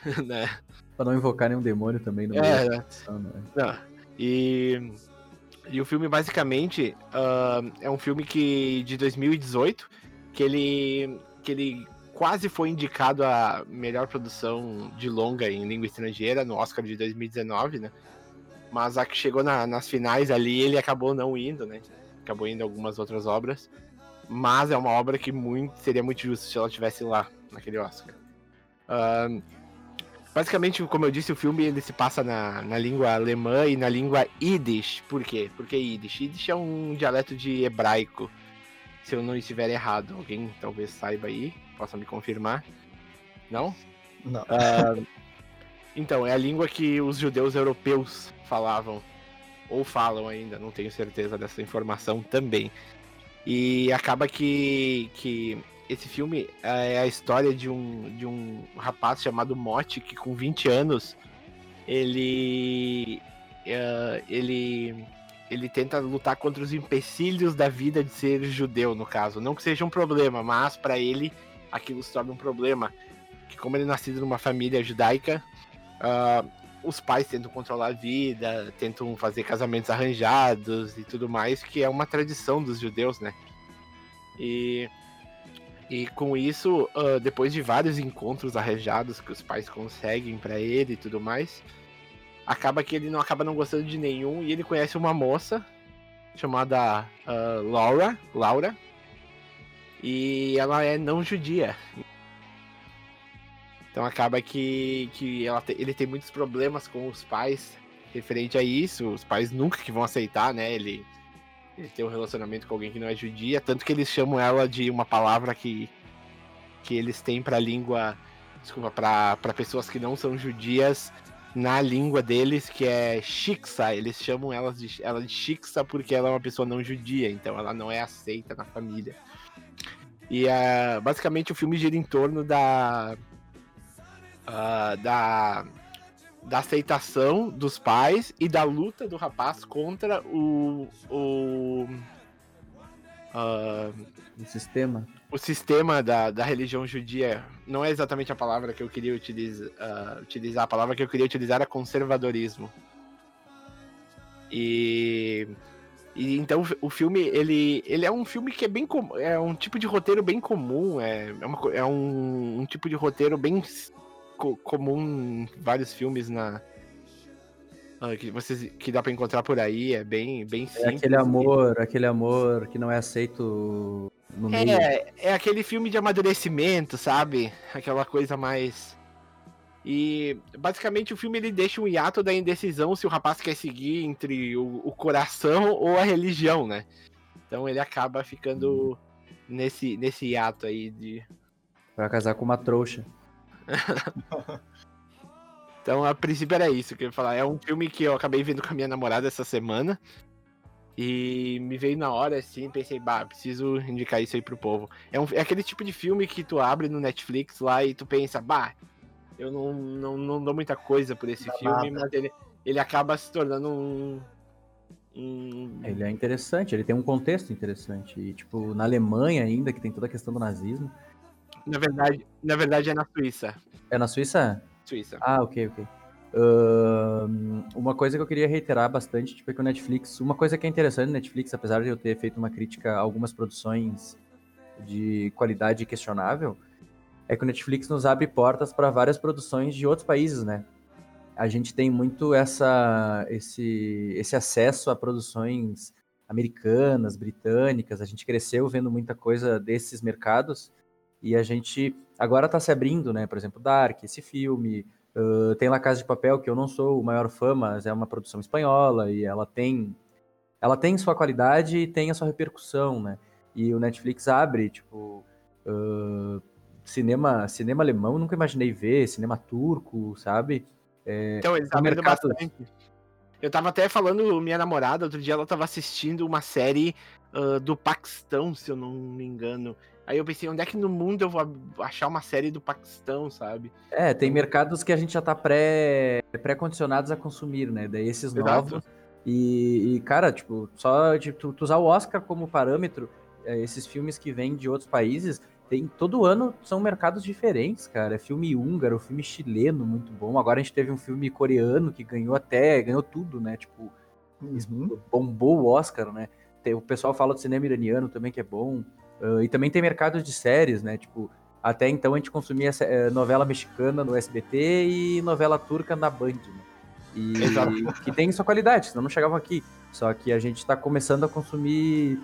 <laughs> né? Pra não invocar nenhum demônio também no É? Não. E, e o filme basicamente ah, é um filme que de 2018 que ele que ele quase foi indicado a melhor produção de longa em língua estrangeira no Oscar de 2019, né? Mas a que chegou na- nas finais ali ele acabou não indo, né? Acabou indo algumas outras obras. Mas é uma obra que muito seria muito justo se ela tivesse lá naquele Oscar. Ahn, basicamente, como eu disse, o filme ele se passa na, na língua alemã e na língua Yiddish. Por quê? Porque Yiddish. Yiddish é um dialeto de hebraico. Se eu não estiver errado, alguém talvez saiba aí, possa me confirmar. Não? Não. Ah, <laughs> então, é a língua que os judeus europeus falavam. Ou falam ainda, não tenho certeza dessa informação também. E acaba que, que esse filme é a história de um, de um rapaz chamado Motti, que com 20 anos ele. eh, ele. Ele tenta lutar contra os empecilhos da vida de ser judeu, no caso. Não que seja um problema, mas para ele aquilo se torna um problema. Que como ele é nascido numa família judaica, ah, os pais tentam controlar a vida, tentam fazer casamentos arranjados e tudo mais, que é uma tradição dos judeus, né? E, e com isso, ah, depois de vários encontros arranjados que os pais conseguem pra ele e tudo mais, acaba que ele não acaba não gostando de nenhum e ele conhece uma moça chamada ah, Laura, Laura, e ela é não judia. Então acaba que, que te- ele tem muitos problemas com os pais referente a isso. Os pais nunca que vão aceitar, né? Ele, tem um relacionamento com alguém que não é judia, tanto que eles chamam ela de uma palavra que, que eles têm pra língua, desculpa, pra pessoas que não são judias na língua deles, que é Shiksa. Eles chamam ela de, ela de Shiksa porque ela é uma pessoa não judia, então ela não é aceita na família. E ah, basicamente o filme gira em torno da. ah, da. Da aceitação dos pais e da luta do rapaz contra o. o. ah, O sistema. o sistema da, da religião judia não é exatamente a palavra que eu queria utiliza, ah, utilizar. A palavra que eu queria utilizar era conservadorismo. E, e então o filme ele, ele é um filme que é bem com- é um tipo de roteiro bem comum é, é, uma é um, um tipo de roteiro bem co- comum em vários filmes na ah, que vocês que dá pra encontrar por aí é bem bem É simples aquele e- amor, aquele amor que não é aceito no meio. É, é aquele filme de amadurecimento, sabe? Aquela coisa mais. E basicamente o filme ele deixa um hiato da indecisão se o rapaz quer seguir entre o, o coração ou a religião, né? Então ele acaba ficando nesse, nesse hiato aí de. Pra casar com uma trouxa. <laughs> Então a princípio era isso que eu ia falar. É um filme que eu acabei vendo com a minha namorada essa semana. E me veio na hora assim, pensei, bah, preciso indicar isso aí pro povo. É, um- é aquele tipo de filme que tu abre no Netflix lá e tu pensa, bah, eu não, não, não dou muita coisa por esse Dá filme, nada. mas ele, ele acaba se tornando um. um Ele é interessante, ele tem um contexto interessante. E, tipo, na Alemanha ainda, que tem toda a questão do nazismo. Na, verdade, na verdade é na Suíça. É na Suíça? Suíça. Ah, ok, ok. Uma coisa que eu queria reiterar bastante, tipo, é que o Netflix, uma coisa que é interessante no Netflix, apesar de eu ter feito uma crítica a algumas produções de qualidade questionável, é que o Netflix nos abre portas para várias produções de outros países, né? A gente tem muito essa, esse, esse acesso a produções americanas, britânicas, a gente cresceu vendo muita coisa desses mercados e a gente agora está se abrindo, né? Por exemplo, Dark, esse filme, Uh, tem La Casa de Papel, que eu não sou o maior fã, mas é uma produção espanhola e ela tem ela tem sua qualidade e tem a sua repercussão, né? E o Netflix abre, tipo, uh, cinema, cinema alemão, nunca imaginei ver, cinema turco, sabe? Então, eles abrindo mercados. bastante. Eu tava até falando, minha namorada, outro dia ela tava assistindo uma série ah, do Paquistão, se eu não me engano. Aí eu pensei, onde é que no mundo eu vou achar uma série do Paquistão, sabe? É, tem mercados que a gente já tá pré- pré-condicionados a consumir, né? Daí esses Exato. novos. E, e, cara, tipo, só de tu, tu usar o Oscar como parâmetro, é, esses filmes que vêm de outros países, tem todo ano são mercados diferentes, cara. É filme húngaro, filme chileno muito bom. Agora a gente teve um filme coreano que ganhou até, ganhou tudo, né? Tipo, Uhum. bombou o Oscar, né? Tem- o pessoal fala do cinema iraniano também, que é bom. Ah, e também tem mercado de séries, né? Tipo, até então a gente consumia eh, novela mexicana no SBT e novela turca na Band, né? E que tem sua qualidade, senão não chegavam aqui. Só que a gente tá começando a consumir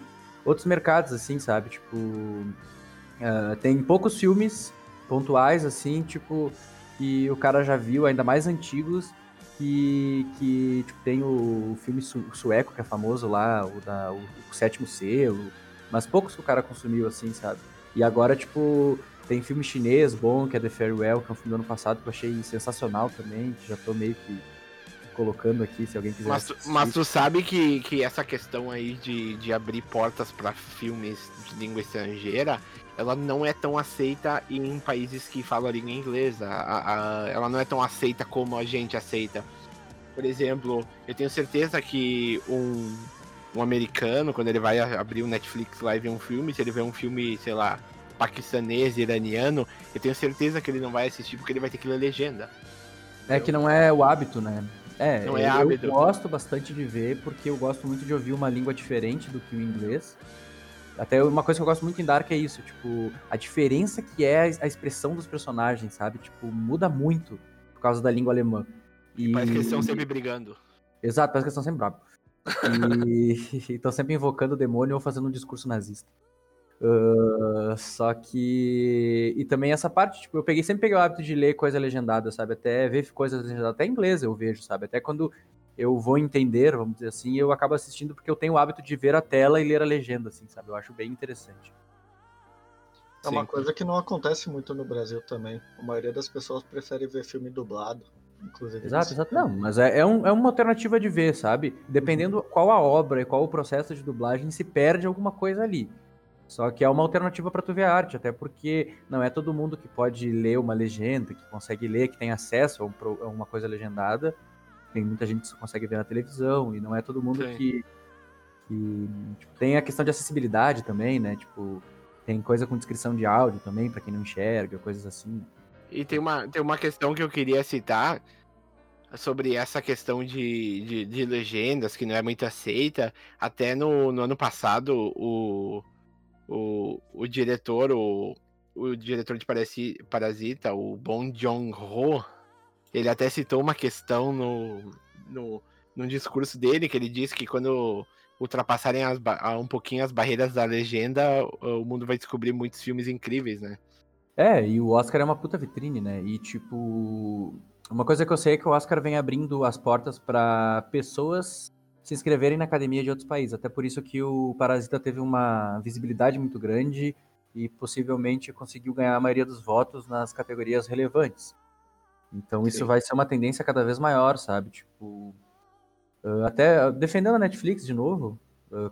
outros mercados, assim, sabe? Tipo, ah, tem poucos filmes pontuais, assim, tipo, que o cara já viu, ainda mais antigos, que, que tipo, tem o filme su- sueco, que é famoso lá, o, da, o, o Sétimo Selo, mas poucos que o cara consumiu, assim, sabe? E agora, tipo, tem filme chinês bom, que é The Farewell, que é um filme do ano passado que eu achei sensacional também, que já tô meio que colocando aqui, se alguém quiser Mas, tu- assistir. mas tu sabe que, que essa questão aí de, de abrir portas pra filmes de língua estrangeira, ela não é tão aceita em países que falam a língua inglesa. A- a- ela não é tão aceita como a gente aceita. Por exemplo, eu tenho certeza que um, um americano, quando ele vai a- abrir o Netflix lá e ver um filme, se ele vê um filme, sei lá, paquistanês, iraniano, eu tenho certeza que ele não vai assistir porque ele vai ter que ler legenda. É que não é o hábito, né? É, Não é eu hábito. gosto bastante de ver, porque eu gosto muito de ouvir uma língua diferente do que o inglês. Até uma coisa que eu gosto muito em Dark é isso, tipo, a diferença que é a expressão dos personagens, sabe? Tipo, muda muito por causa da língua alemã. E... Parece que eles estão sempre brigando. Exato, parece que eles estão sempre bravos. E <laughs> estão sempre invocando o demônio ou fazendo um discurso nazista. Ah, só que. E também essa parte, tipo, eu peguei, sempre peguei o hábito de ler coisa legendada, sabe? Até ver coisas legendadas, até em inglês eu vejo, sabe? Até quando eu vou entender, vamos dizer assim, eu acabo assistindo porque eu tenho o hábito de ver a tela e ler a legenda, assim, sabe? Eu acho bem interessante. É uma Sim. coisa que não acontece muito no Brasil também. A maioria das pessoas prefere ver filme dublado. Inclusive. Exato, exato. Não, mas é, é, um- é uma alternativa de ver, sabe? Dependendo qual a obra e qual o processo de dublagem, se perde alguma coisa ali. Só que é uma alternativa para tu ver a arte, até porque não é todo mundo que pode ler uma legenda, que consegue ler, que tem acesso a, um a uma coisa legendada. Tem muita gente que só consegue ver na televisão, e não é todo mundo Sim. que. que tipo, tem a questão de acessibilidade também, né? Tipo, tem coisa com descrição de áudio também, para quem não enxerga, coisas assim. E tem uma, tem uma questão que eu queria citar sobre essa questão de, de, de legendas que não é muito aceita. Até no, no ano passado, o, o, o diretor, o, o diretor de Parasi- Parasita, o Bong Joon-ho, ele até citou uma questão no, no, no discurso dele, que ele disse que quando ultrapassarem as um pouquinho as barreiras da legenda, o mundo vai descobrir muitos filmes incríveis, né? É, e o Oscar é uma puta vitrine, né? E tipo, uma coisa que eu sei é que o Oscar vem abrindo as portas pra pessoas se inscreverem na academia de outros países. Até por isso que o Parasita teve uma visibilidade muito grande e possivelmente conseguiu ganhar a maioria dos votos nas categorias relevantes. Então isso Sim. vai ser uma tendência cada vez maior, sabe? Tipo, até defendendo a Netflix de novo,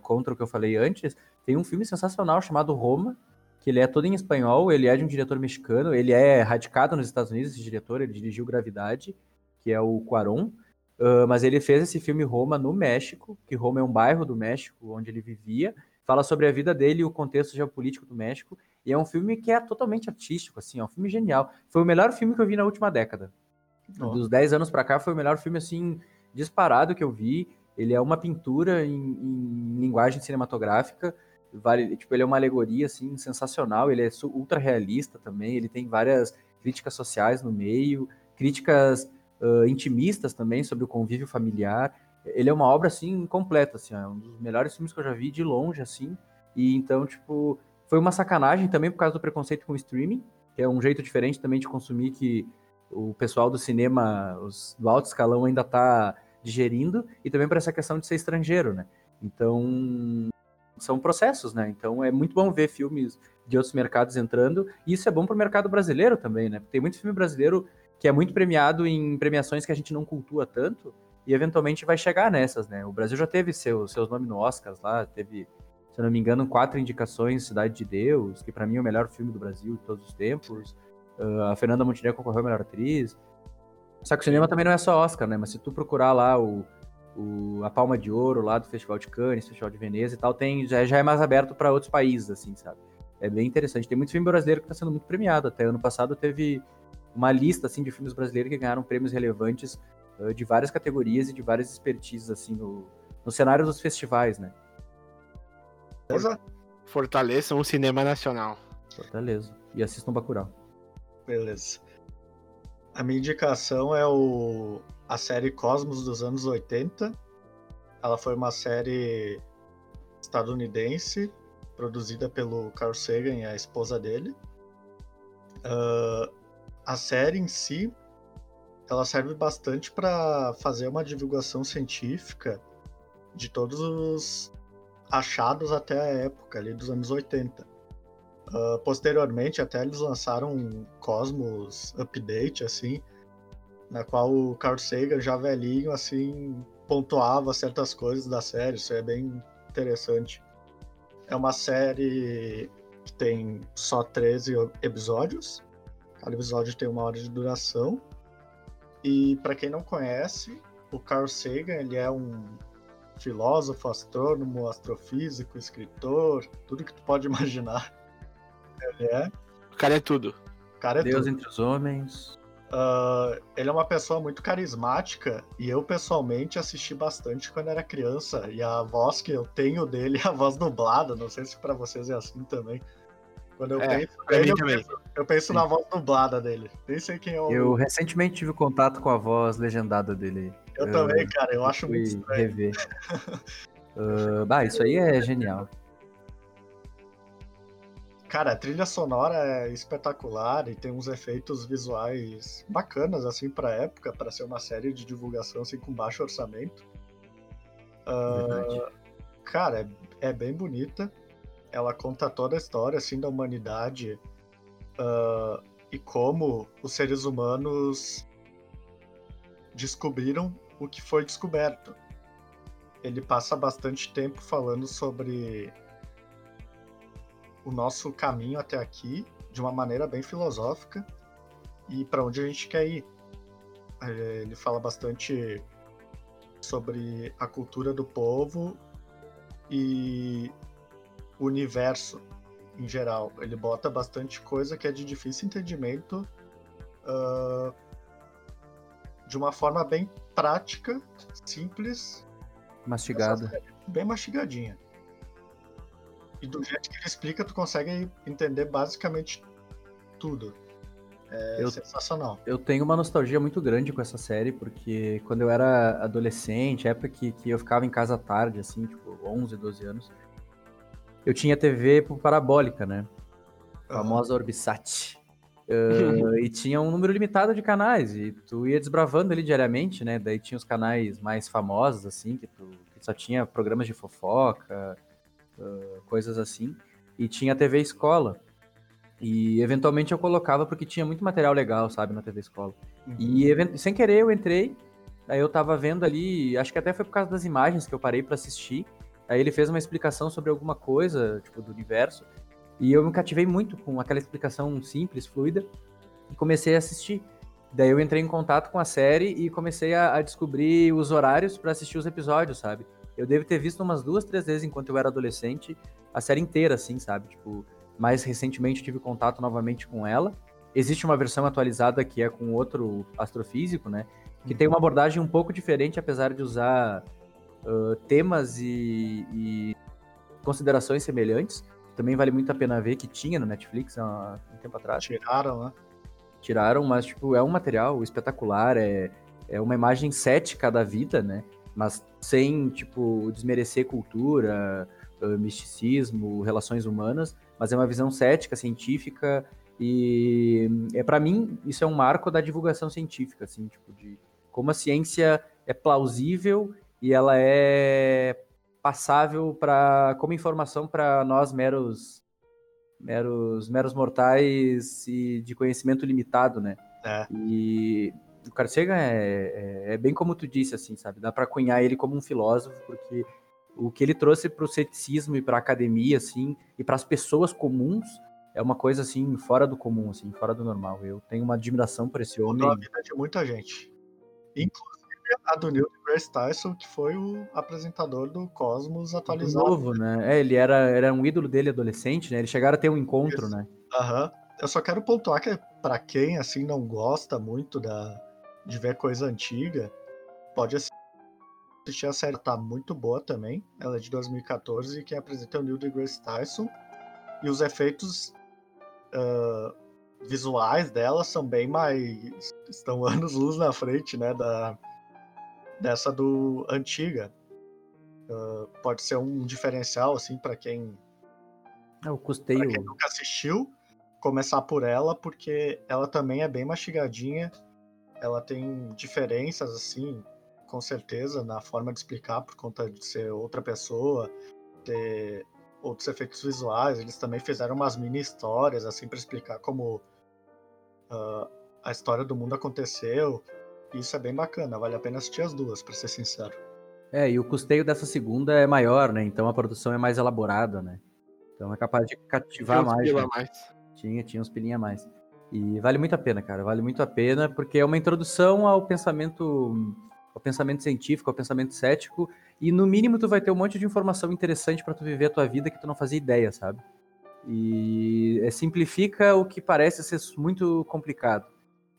contra o que eu falei antes, tem um filme sensacional chamado Roma, que ele é todo em espanhol, ele é de um diretor mexicano, ele é radicado nos Estados Unidos, esse diretor, ele dirigiu Gravidade, que é o Cuarón, ah, mas ele fez esse filme Roma no México, que Roma é um bairro do México onde ele vivia, fala sobre a vida dele e o contexto geopolítico do México, e é um filme que é totalmente artístico, assim, é um filme genial. Foi o melhor filme que eu vi na última década. Ó. Dos 10 anos pra cá foi o melhor filme, assim, disparado que eu vi. Ele é uma pintura em, em linguagem cinematográfica, vale, tipo, ele é uma alegoria, assim, sensacional, ele é ultra realista também, ele tem várias críticas sociais no meio, críticas ah, intimistas também sobre o convívio familiar. Ele é uma obra, assim, completa, assim, é um dos melhores filmes que eu já vi de longe, assim, e então, tipo, foi uma sacanagem também por causa do preconceito com o streaming, que é um jeito diferente também de consumir que o pessoal do cinema, os, do alto escalão ainda tá digerindo, e também por essa questão de ser estrangeiro, né? Então, são processos, né? Então é muito bom ver filmes de outros mercados entrando, e isso é bom pro mercado brasileiro também, né? Tem muito filme brasileiro que é muito premiado em premiações que a gente não cultua tanto, e eventualmente vai chegar nessas, né? O Brasil já teve seu, seus nomes no Oscars lá, teve, se eu não me engano, quatro indicações, Cidade de Deus, que pra mim é o melhor filme do Brasil de todos os tempos. Ah, a Fernanda Montenegro concorreu a melhor atriz. Só que o cinema também não é só Oscar, né? Mas se tu procurar lá o, o, a Palma de Ouro lá do Festival de Cannes, Festival de Veneza e tal, tem, já, já é mais aberto para outros países, assim, sabe? É bem interessante. Tem muito filme brasileiro que está sendo muito premiado. Até ano passado teve uma lista assim de filmes brasileiros que ganharam prêmios relevantes uh, de várias categorias e de várias expertises assim no, no cenário dos festivais, né? Fortaleçam o cinema nacional. Fortaleza. E assistam Bacurau. Beleza. A minha indicação é o a série Cosmos dos anos 80. Ela foi uma série estadunidense produzida pelo Carl Sagan e a esposa dele. Ah, a série em si, ela serve bastante para fazer uma divulgação científica de todos os achados até a época ali dos anos 80. Ah, posteriormente, até eles lançaram um Cosmos Update, assim, na qual o Carl Sagan, já velhinho, assim, pontuava certas coisas da série. Isso é bem interessante. É uma série que tem só 13 episódios. Cada episódio tem uma hora de duração. E para quem não conhece, o Carl Sagan ele é um filósofo, astrônomo, astrofísico, escritor, tudo que tu pode imaginar. Ele é. O cara é tudo. O cara é Deus tudo. entre os homens. Ah, ele é uma pessoa muito carismática e eu pessoalmente assisti bastante quando era criança e a voz que eu tenho dele é a voz dublada, não sei se pra vocês é assim também. Quando eu É, penso nele, eu também. penso, eu penso na voz dublada dele. Nem sei quem é o. Eu recentemente tive contato com a voz legendada dele. eu também, cara, eu acho muito estranho. rever. <laughs> Ah, bah, isso aí é genial. Cara, a trilha sonora é espetacular e tem uns efeitos visuais bacanas, assim, pra época, pra ser uma série de divulgação, assim, com baixo orçamento. Verdade. cara, é, é bem bonita. Ela conta toda a história, assim, da humanidade ah, e como os seres humanos descobriram o que foi descoberto. Ele passa bastante tempo falando sobre o nosso caminho até aqui de uma maneira bem filosófica e para onde a gente quer ir. Eh, Ele fala bastante sobre a cultura do povo e o universo em geral. Ele bota bastante coisa que é de difícil entendimento ah, de uma forma bem prática, simples Mastigada. bem mastigadinha. E do jeito que ele explica, tu consegue entender basicamente tudo. É Eu- sensacional. Eu tenho uma nostalgia muito grande com essa série, porque quando eu era adolescente, época que, que eu ficava em casa à tarde, assim, tipo, 11, 12 anos, eu tinha TV por parabólica, né? A famosa Orbisat. <laughs> Ah, e tinha um número limitado de canais, e tu ia desbravando ali diariamente, né? Daí tinha os canais mais famosos, assim, que, tu, que só tinha programas de fofoca, ah, coisas assim. E tinha a TV Escola. E eventualmente eu colocava porque tinha muito material legal, sabe, na TV Escola. Uhum. E sem querer eu entrei, aí eu tava vendo ali, acho que até foi por causa das imagens que eu parei pra assistir. Aí ele fez uma explicação sobre alguma coisa, tipo, do universo. E eu me cativei muito com aquela explicação simples, fluida, e comecei a assistir. Daí eu entrei em contato com a série e comecei a, a descobrir os horários pra assistir os episódios, sabe? Eu devo ter visto umas duas, três vezes enquanto eu era adolescente, a série inteira, assim, sabe? Tipo, mais recentemente tive contato novamente com ela. Existe uma versão atualizada que é com outro astrofísico, né? Que tem uma abordagem um pouco diferente, apesar de usar ah, temas e, e considerações semelhantes. Também vale muito a pena ver que tinha no Netflix há um tempo atrás. Tiraram, né? Tiraram, mas tipo, é um material espetacular, é, é uma imagem cética da vida, né? Mas sem, tipo, desmerecer cultura, misticismo, relações humanas, mas é uma visão cética, científica, e é para mim isso é um marco da divulgação científica, assim, tipo, de como a ciência é plausível e ela é passável para como informação para nós meros meros meros mortais e de conhecimento limitado, né? É. E o Carl Sagan é, é, é bem como tu disse, assim, sabe? Dá para cunhar ele como um filósofo, porque o que ele trouxe para o ceticismo e para a academia, assim, e para as pessoas comuns é uma coisa assim fora do comum, assim, fora do normal. Eu tenho uma admiração por esse homem. Mudou a vida de muita gente. Inclusive a do Neil deGrasse Tyson, que foi o apresentador do Cosmos Do atualizado. novo, né? É, ele era, era um ídolo dele adolescente, né? Eles chegaram a ter um encontro, Isso. né? Aham. Eu só quero pontuar que pra quem assim não gosta muito da de ver coisa antiga, pode assistir a série, tá muito boa também. Ela é de 2014 e quem apresenta é o Neil deGrasse Tyson. E os efeitos ah, visuais dela são bem mais estão anos luz na frente, né, da dessa do antiga. Ah, pode ser um diferencial assim para quem É, o custeio. Pra quem nunca assistiu, começar por ela, porque ela também é bem mastigadinha. Ela tem diferenças, assim, com certeza, na forma de explicar, por conta de ser outra pessoa, ter outros efeitos visuais. Eles também fizeram umas mini histórias, assim, para explicar como ah, a história do mundo aconteceu. Isso é bem bacana, vale a pena assistir as duas, pra ser sincero. É, e o custeio dessa segunda é maior, né? Então a produção é mais elaborada, né? Então é capaz de cativar Tinha uns mais. pila né? a mais. Tinha, tinha uns pilinha a mais. E vale muito a pena, cara. Vale muito a pena, porque é uma introdução ao pensamento ao pensamento científico, ao pensamento cético, e no mínimo tu vai ter um monte de informação interessante pra tu viver a tua vida que tu não fazia ideia, sabe? E é, simplifica o que parece ser muito complicado.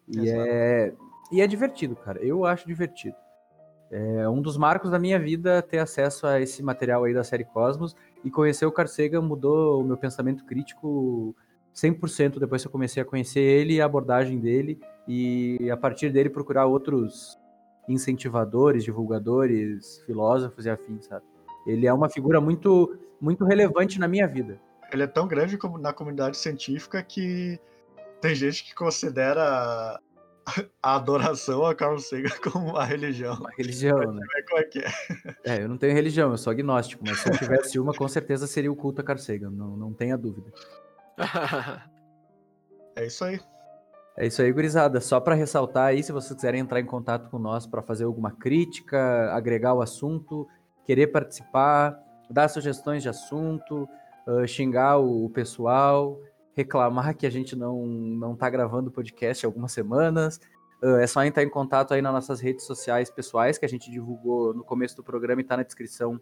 E Exato. é, e é divertido, cara. Eu acho divertido. É um dos marcos da minha vida ter acesso a esse material aí da série Cosmos e conhecer o Carl Sagan mudou o meu pensamento crítico 100% depois que eu comecei a conhecer ele e a abordagem dele e a partir dele procurar outros incentivadores, divulgadores, filósofos e afins, sabe? Ele é uma figura muito muito relevante na minha vida. Ele é tão grande como na comunidade científica que tem gente que considera a adoração a Carl Sagan <laughs> como uma religião. Uma religião, né? É como é que é? É, eu não tenho religião, eu sou agnóstico, mas se eu tivesse uma, com certeza seria o culto a Carl Sagan, não, não tenha dúvida. <laughs> É isso aí. É isso aí, gurizada. Só para ressaltar aí, se vocês quiserem entrar em contato com nós para fazer alguma crítica, agregar o assunto, querer participar, dar sugestões de assunto, ah, xingar o, o pessoal, reclamar que a gente não, não tá gravando podcast há algumas semanas, ah, é só entrar em contato aí nas nossas redes sociais pessoais que a gente divulgou no começo do programa e tá na descrição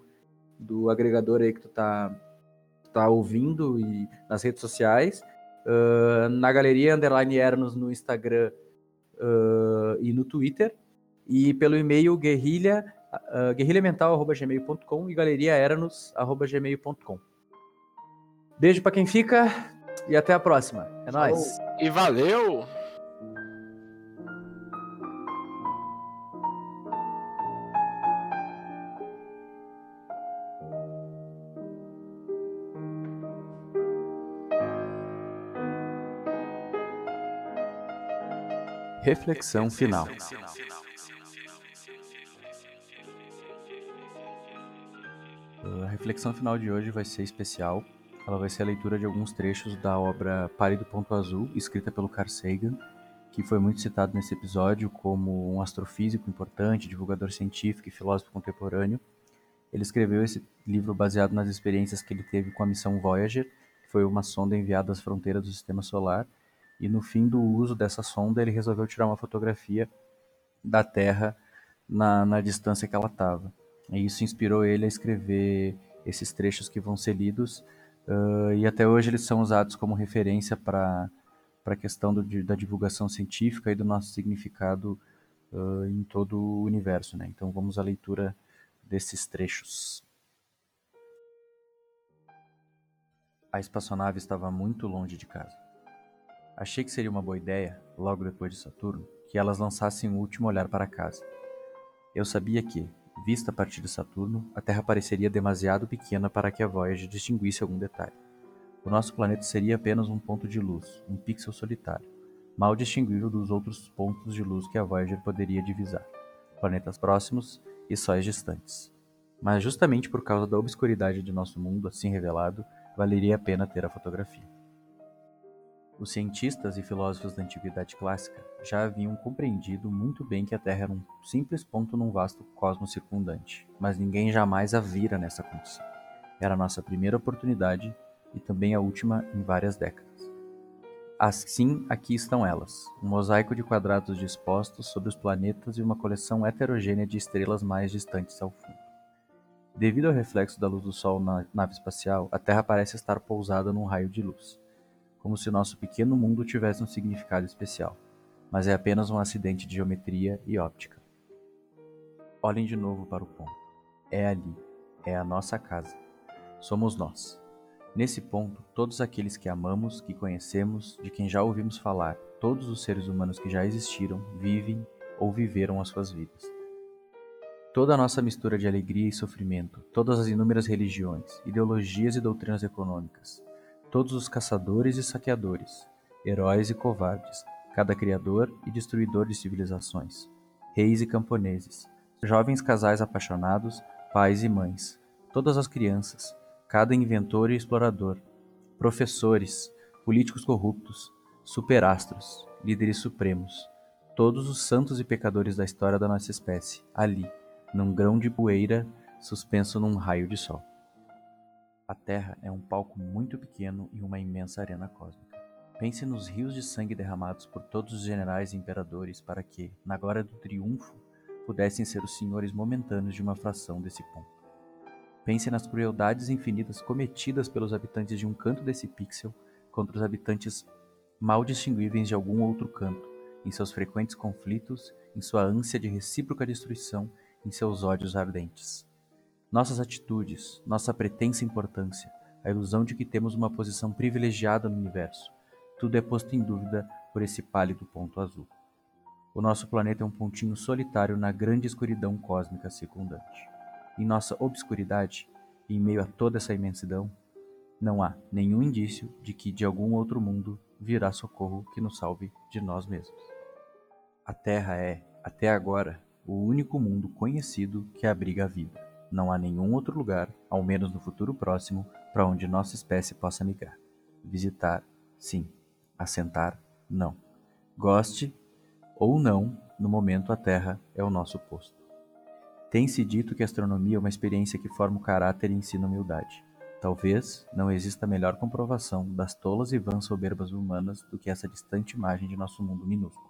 do agregador aí que tu tá, tá ouvindo e nas redes sociais. Uh, na galeria underline Eranos no Instagram uh, e no Twitter e pelo e-mail guerrilha uh, guerrilhamental@gmail.com e galeriaeranos@gmail.com. Beijo pra quem fica e até a próxima. É nóis. e valeu! Reflexão final. A reflexão final de hoje vai ser especial. Ela vai ser a leitura de alguns trechos da obra Pálido Ponto Azul, escrita pelo Carl Sagan, que foi muito citado nesse episódio como um astrofísico importante, divulgador científico e filósofo contemporâneo. Ele escreveu esse livro baseado nas experiências que ele teve com a missão Voyager, que foi uma sonda enviada às fronteiras do Sistema Solar, e no fim do uso dessa sonda ele resolveu tirar uma fotografia da Terra na, na distância que ela estava. E isso inspirou ele a escrever esses trechos que vão ser lidos ah, e até hoje eles são usados como referência para a questão do, da divulgação científica e do nosso significado ah, em todo o universo. Né? Então vamos à leitura desses trechos. A espaçonave estava muito longe de casa. Achei que seria uma boa ideia, logo depois de Saturno, que elas lançassem o último olhar para casa. Eu sabia que, vista a partir de Saturno, a Terra pareceria demasiado pequena para que a Voyager distinguisse algum detalhe. O nosso planeta seria apenas um ponto de luz, um pixel solitário, mal distinguível dos outros pontos de luz que a Voyager poderia divisar, planetas próximos e sóis distantes. Mas justamente por causa da obscuridade de nosso mundo assim revelado, valeria a pena ter a fotografia. Os cientistas e filósofos da antiguidade clássica já haviam compreendido muito bem que a Terra era um simples ponto num vasto cosmos circundante, mas ninguém jamais a vira nessa condição. Era a nossa primeira oportunidade e também a última em várias décadas. Assim, aqui estão elas: um mosaico de quadrados dispostos sobre os planetas e uma coleção heterogênea de estrelas mais distantes ao fundo. Devido ao reflexo da luz do Sol na nave espacial, a Terra parece estar pousada num raio de luz, como se nosso pequeno mundo tivesse um significado especial, mas é apenas um acidente de geometria e óptica. Olhem de novo para o ponto. É ali, é a nossa casa. Somos nós. Nesse ponto, todos aqueles que amamos, que conhecemos, de quem já ouvimos falar, todos os seres humanos que já existiram, vivem ou viveram as suas vidas. Toda a nossa mistura de alegria e sofrimento, todas as inúmeras religiões, ideologias e doutrinas econômicas, todos os caçadores e saqueadores, heróis e covardes, cada criador e destruidor de civilizações, reis e camponeses, jovens casais apaixonados, pais e mães, todas as crianças, cada inventor e explorador, professores, políticos corruptos, superastros, líderes supremos, todos os santos e pecadores da história da nossa espécie, ali, num grão de poeira suspenso num raio de sol. A Terra é um palco muito pequeno e uma imensa arena cósmica. Pense nos rios de sangue derramados por todos os generais e imperadores para que, na glória do triunfo, pudessem ser os senhores momentâneos de uma fração desse ponto. Pense nas crueldades infinitas cometidas pelos habitantes de um canto desse pixel contra os habitantes mal distinguíveis de algum outro canto, em seus frequentes conflitos, em sua ânsia de recíproca destruição, em seus ódios ardentes. Nossas atitudes, nossa pretensa importância, a ilusão de que temos uma posição privilegiada no universo, tudo é posto em dúvida por esse pálido ponto azul. O nosso planeta é um pontinho solitário na grande escuridão cósmica circundante. Em nossa obscuridade, em meio a toda essa imensidão, não há nenhum indício de que de algum outro mundo virá socorro que nos salve de nós mesmos. A Terra é, até agora, o único mundo conhecido que abriga a vida. Não há nenhum outro lugar, ao menos no futuro próximo, para onde nossa espécie possa migrar. Visitar, sim. Assentar, não. Goste ou não, no momento a Terra é o nosso posto. Tem-se dito que a astronomia é uma experiência que forma o caráter e ensina humildade. Talvez não exista melhor comprovação das tolas e vãs soberbas humanas do que essa distante imagem de nosso mundo minúsculo.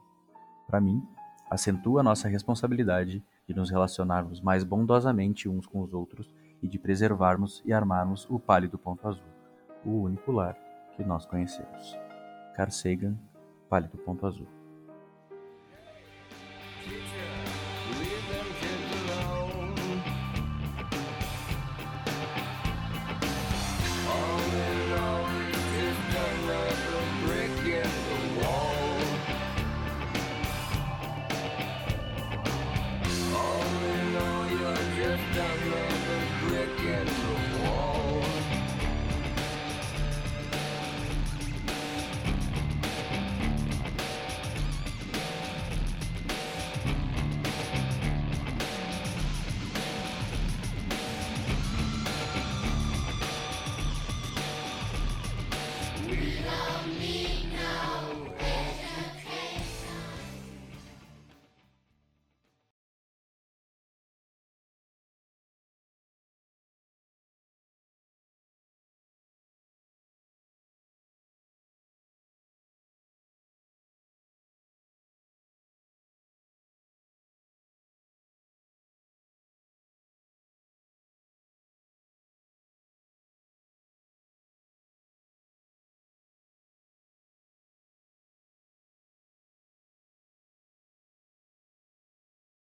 Para mim, acentua a nossa responsabilidade de nos relacionarmos mais bondosamente uns com os outros e de preservarmos e armarmos o pálido ponto azul, o único lar que nós conhecemos. Carl Sagan, Pálido Ponto Azul.